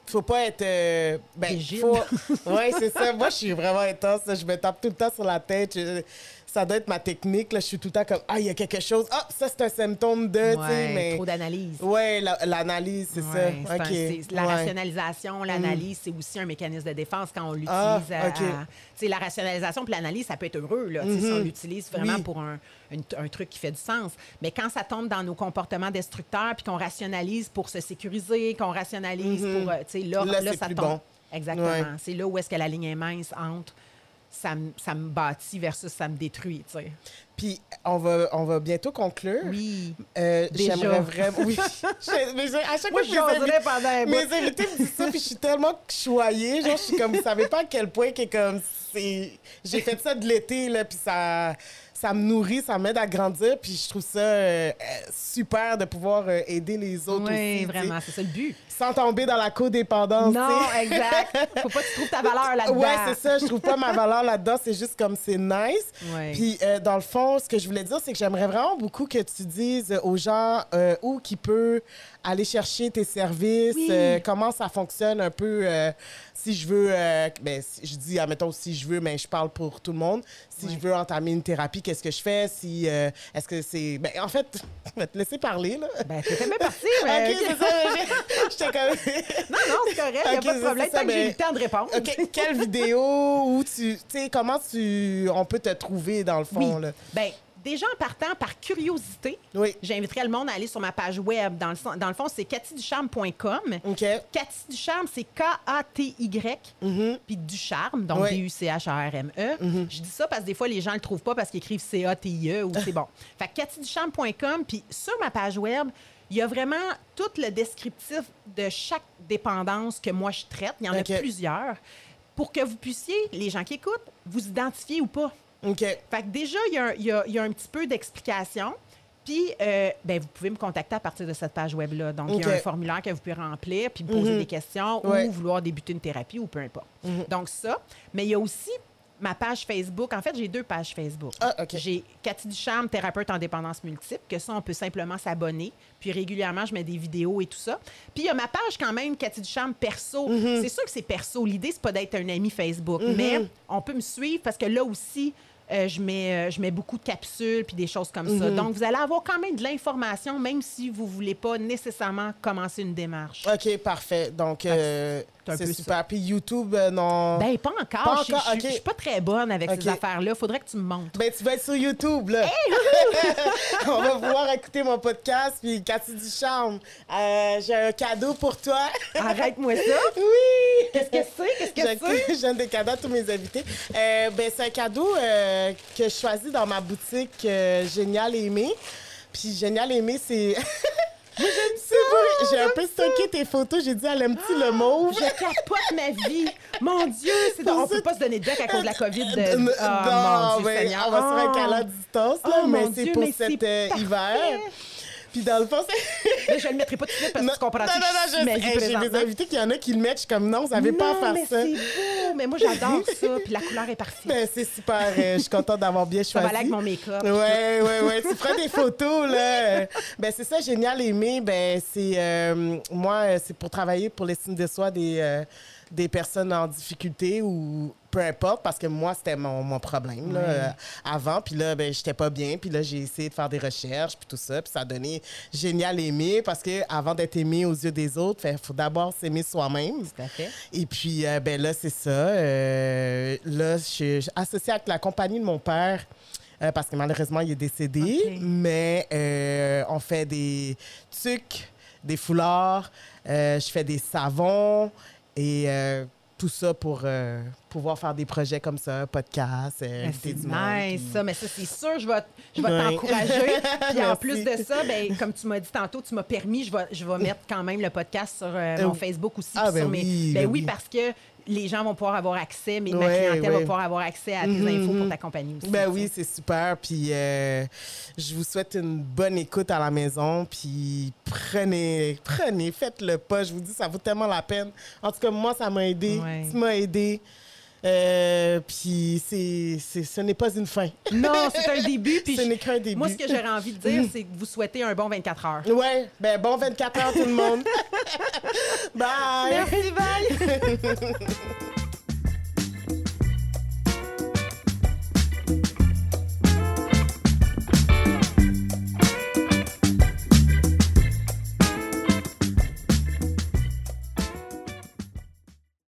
faut pas être euh, ben faut ouais c'est ça moi je suis vraiment intense je me tape tout le temps sur la tête Je- ça doit être ma technique là je suis tout le temps comme ah il y a quelque chose ah ça c'est un symptôme de ouais, mais trop d'analyse. la- l'analyse c'est Ouais, ça un- ok c'est- la Ouais. rationalisation, l'analyse, c'est aussi un mécanisme de défense quand on l'utilise. Ah, à- ok. à- tu sais, la rationalisation puis l'analyse, ça peut être heureux là, tu sais, si on l'utilise vraiment Oui. pour un, une- un truc qui fait du sens. Mais quand ça tombe dans nos comportements destructeurs puis qu'on rationalise pour se sécuriser, qu'on rationalise pour, euh, là, Là, là, ça tombe. bon. Exactement. C'est là où est-ce que la ligne est mince entre ça me, ça me bâtit versus ça me détruit, tu sais. puis on va on va bientôt conclure Oui. Euh, j'aimerais vraiment oui Je- mais je- à chaque Moi, fois que invités- pendant un mes invités me disent ça puis je suis tellement choyée genre je suis comme vous savez pas à quel point que comme c'est j'ai fait ça de l'été là puis ça ça me nourrit ça m'aide à grandir puis je trouve ça euh, euh, super de pouvoir euh, aider les autres aussi Oui, tu sais, vraiment, c'est ça le but. sans tomber dans la codépendance Non, exact. Faut pas que tu trouves ta valeur là-dedans. Ouais, c'est ça. Je trouve pas ma valeur là-dedans. C'est juste comme c'est nice. Puis, euh, dans le fond, ce que je voulais dire, c'est que j'aimerais vraiment beaucoup que tu dises aux gens où qui peut aller chercher tes services, Oui. euh, comment ça fonctionne un peu. euh, si je veux, euh, ben, si- je dis, admettons, si je veux, mais je parle pour tout le monde. Si Ouais. je veux entamer une thérapie, qu'est-ce que je fais? Si, euh, est-ce que c'est. Ben, en fait, je vais te laisser parler, là. Ben, t'étais bien parti, mais. ok, c'est ça. J'étais comme. Non, non, c'est correct, il n'y a pas de problème. ça, Tant que j'ai eu mais- le temps de répondre. OK, quelle vidéo où tu. Tu sais, comment tu, on peut te trouver dans le fond, Oui. là? Ben, déjà en partant par curiosité, Oui. j'inviterais le monde à aller sur ma page web. Dans le, sen- dans le fond, c'est cathyducharme.com. OK. Cathy Ducharme, c'est K-A-T-Y, puis Ducharme, donc Oui. D-U-C-H-A-R-M-E. Je dis ça parce que des fois, les gens ne le trouvent pas parce qu'ils écrivent C-A-T-I-E ou c'est bon. Fait que cathyducharme.com, puis sur ma page web, il y a vraiment tout le descriptif de chaque dépendance que moi je traite. Il y en a plusieurs. Pour que vous puissiez, les gens qui écoutent, vous identifier ou pas. OK. Fait que déjà, il y a, y a- y a un petit peu d'explication. Puis, euh, ben, vous pouvez me contacter à partir de cette page web-là. Donc, il y a un formulaire que vous pouvez remplir, puis me poser des questions Ouais. ou vouloir débuter une thérapie ou peu importe. Donc, ça. Mais il y a aussi ma page Facebook. En fait, j'ai deux pages Facebook. Ah, OK. J'ai Cathy Ducharme, thérapeute en dépendance multiple, que ça, on peut simplement s'abonner. Puis régulièrement, je mets des vidéos et tout ça. Puis il y a ma page quand même, Cathy Ducharme, perso. Mm-hmm. C'est sûr que c'est perso. L'idée, c'est pas d'être un ami Facebook, mais on peut me suivre parce que là aussi, euh, je, mets, euh, je mets beaucoup de capsules puis des choses comme ça. Donc, vous allez avoir quand même de l'information, même si vous voulez pas nécessairement commencer une démarche. OK, parfait. Donc, euh, c'est un c'est peu super. Puis YouTube, euh, non. Ben, pas encore. Pas Je- encore, je, ok. je suis pas très bonne avec ces affaires-là. Faudrait que tu me montres. Ben, tu vas être sur YouTube, là. On va pouvoir écouter mon podcast. Puis, Cathy Ducharme, euh, j'ai un cadeau pour toi. Arrête-moi ça. oui! Qu'est-ce que c'est? Qu'est-ce que c'est? je donne des cadeaux à tous mes invités. Euh, ben, c'est un cadeau euh, que je choisis dans ma boutique euh, Génial Aimé. Puis Génial Aimé, c'est... C'est pour- J'ai un peu stocké tes photos. J'ai dit, elle aime-tu le mauve? Je capote ma vie. Mon Dieu, c'est Pour on ça peut pas se donner de bec à cause de la COVID. De... Euh, non, Ah, mon Dieu, ben, Seigneur. on va se faire un Ah. câlin à distance, là, Oh, mais mon c'est pour cet euh, hiver. Puis dans le fond, c'est... Mais je le mettrai pas tout de suite parce que tu comprends non, non, non, je. Hey, J'ai des invités qui y en a qui le mettent. Je suis comme, non, vous n'avez pas à faire mais ça. c'est beau. Mais moi, j'adore ça. Puis la couleur est parfaite. Ben, c'est super. euh, je suis contente d'avoir bien Ça choisi. va aller avec mon make-up. Ouais, ouais, ouais. Tu feras des photos, là. Ben, c'est ça, génial, aimé. Ben, c'est. euh, moi, euh, c'est pour travailler pour l'estime de soi des, euh, des personnes en difficulté ou peu importe, parce que moi, c'était mon, mon problème, là, euh, avant. Puis là, ben, j'étais pas bien. Puis là, j'ai essayé de faire des recherches, puis tout ça. Puis ça a donné génial aimé, parce que avant d'être aimé aux yeux des autres, il faut d'abord s'aimer soi-même. Et puis, euh, ben là, c'est ça. Euh, là, je suis associée avec la compagnie de mon père. parce que malheureusement, il est décédé. Mais on fait des tucs, des foulards, je fais des savons et tout ça pour euh, pouvoir faire des projets comme ça, podcast, euh, Ben, inviter c'est du monde, nice, puis- ça. Mais ça, c'est sûr, je vais, je vais Ouais. t'encourager. Puis en plus de ça, ben, comme tu m'as dit tantôt, tu m'as permis, je vais, je vais mettre quand même le podcast sur euh, mon Euh, Facebook aussi. ah, ben sur mes- oui, ben ben oui, oui. parce que les gens vont pouvoir avoir accès, mais ma Ouais, clientèle va pouvoir avoir accès à tes Mhm, infos pour mhm. ta compagnie aussi. Ben oui, c'est super. Puis euh, je vous souhaite une bonne écoute à la maison. Puis prenez, prenez, faites-le pas. Je vous dis, ça vaut tellement la peine. En tout cas, moi, ça m'a aidé. Tu m'as aidé. Euh, puis c'est, c'est- ce n'est pas une fin. Non, c'est un début. Puis ce n'est qu'un début. moi, ce que j'aurais envie de dire, c'est que vous souhaitez un bon 24 heures. Ouais, ben bon 24 heures tout le monde. Bye! Merci, bye!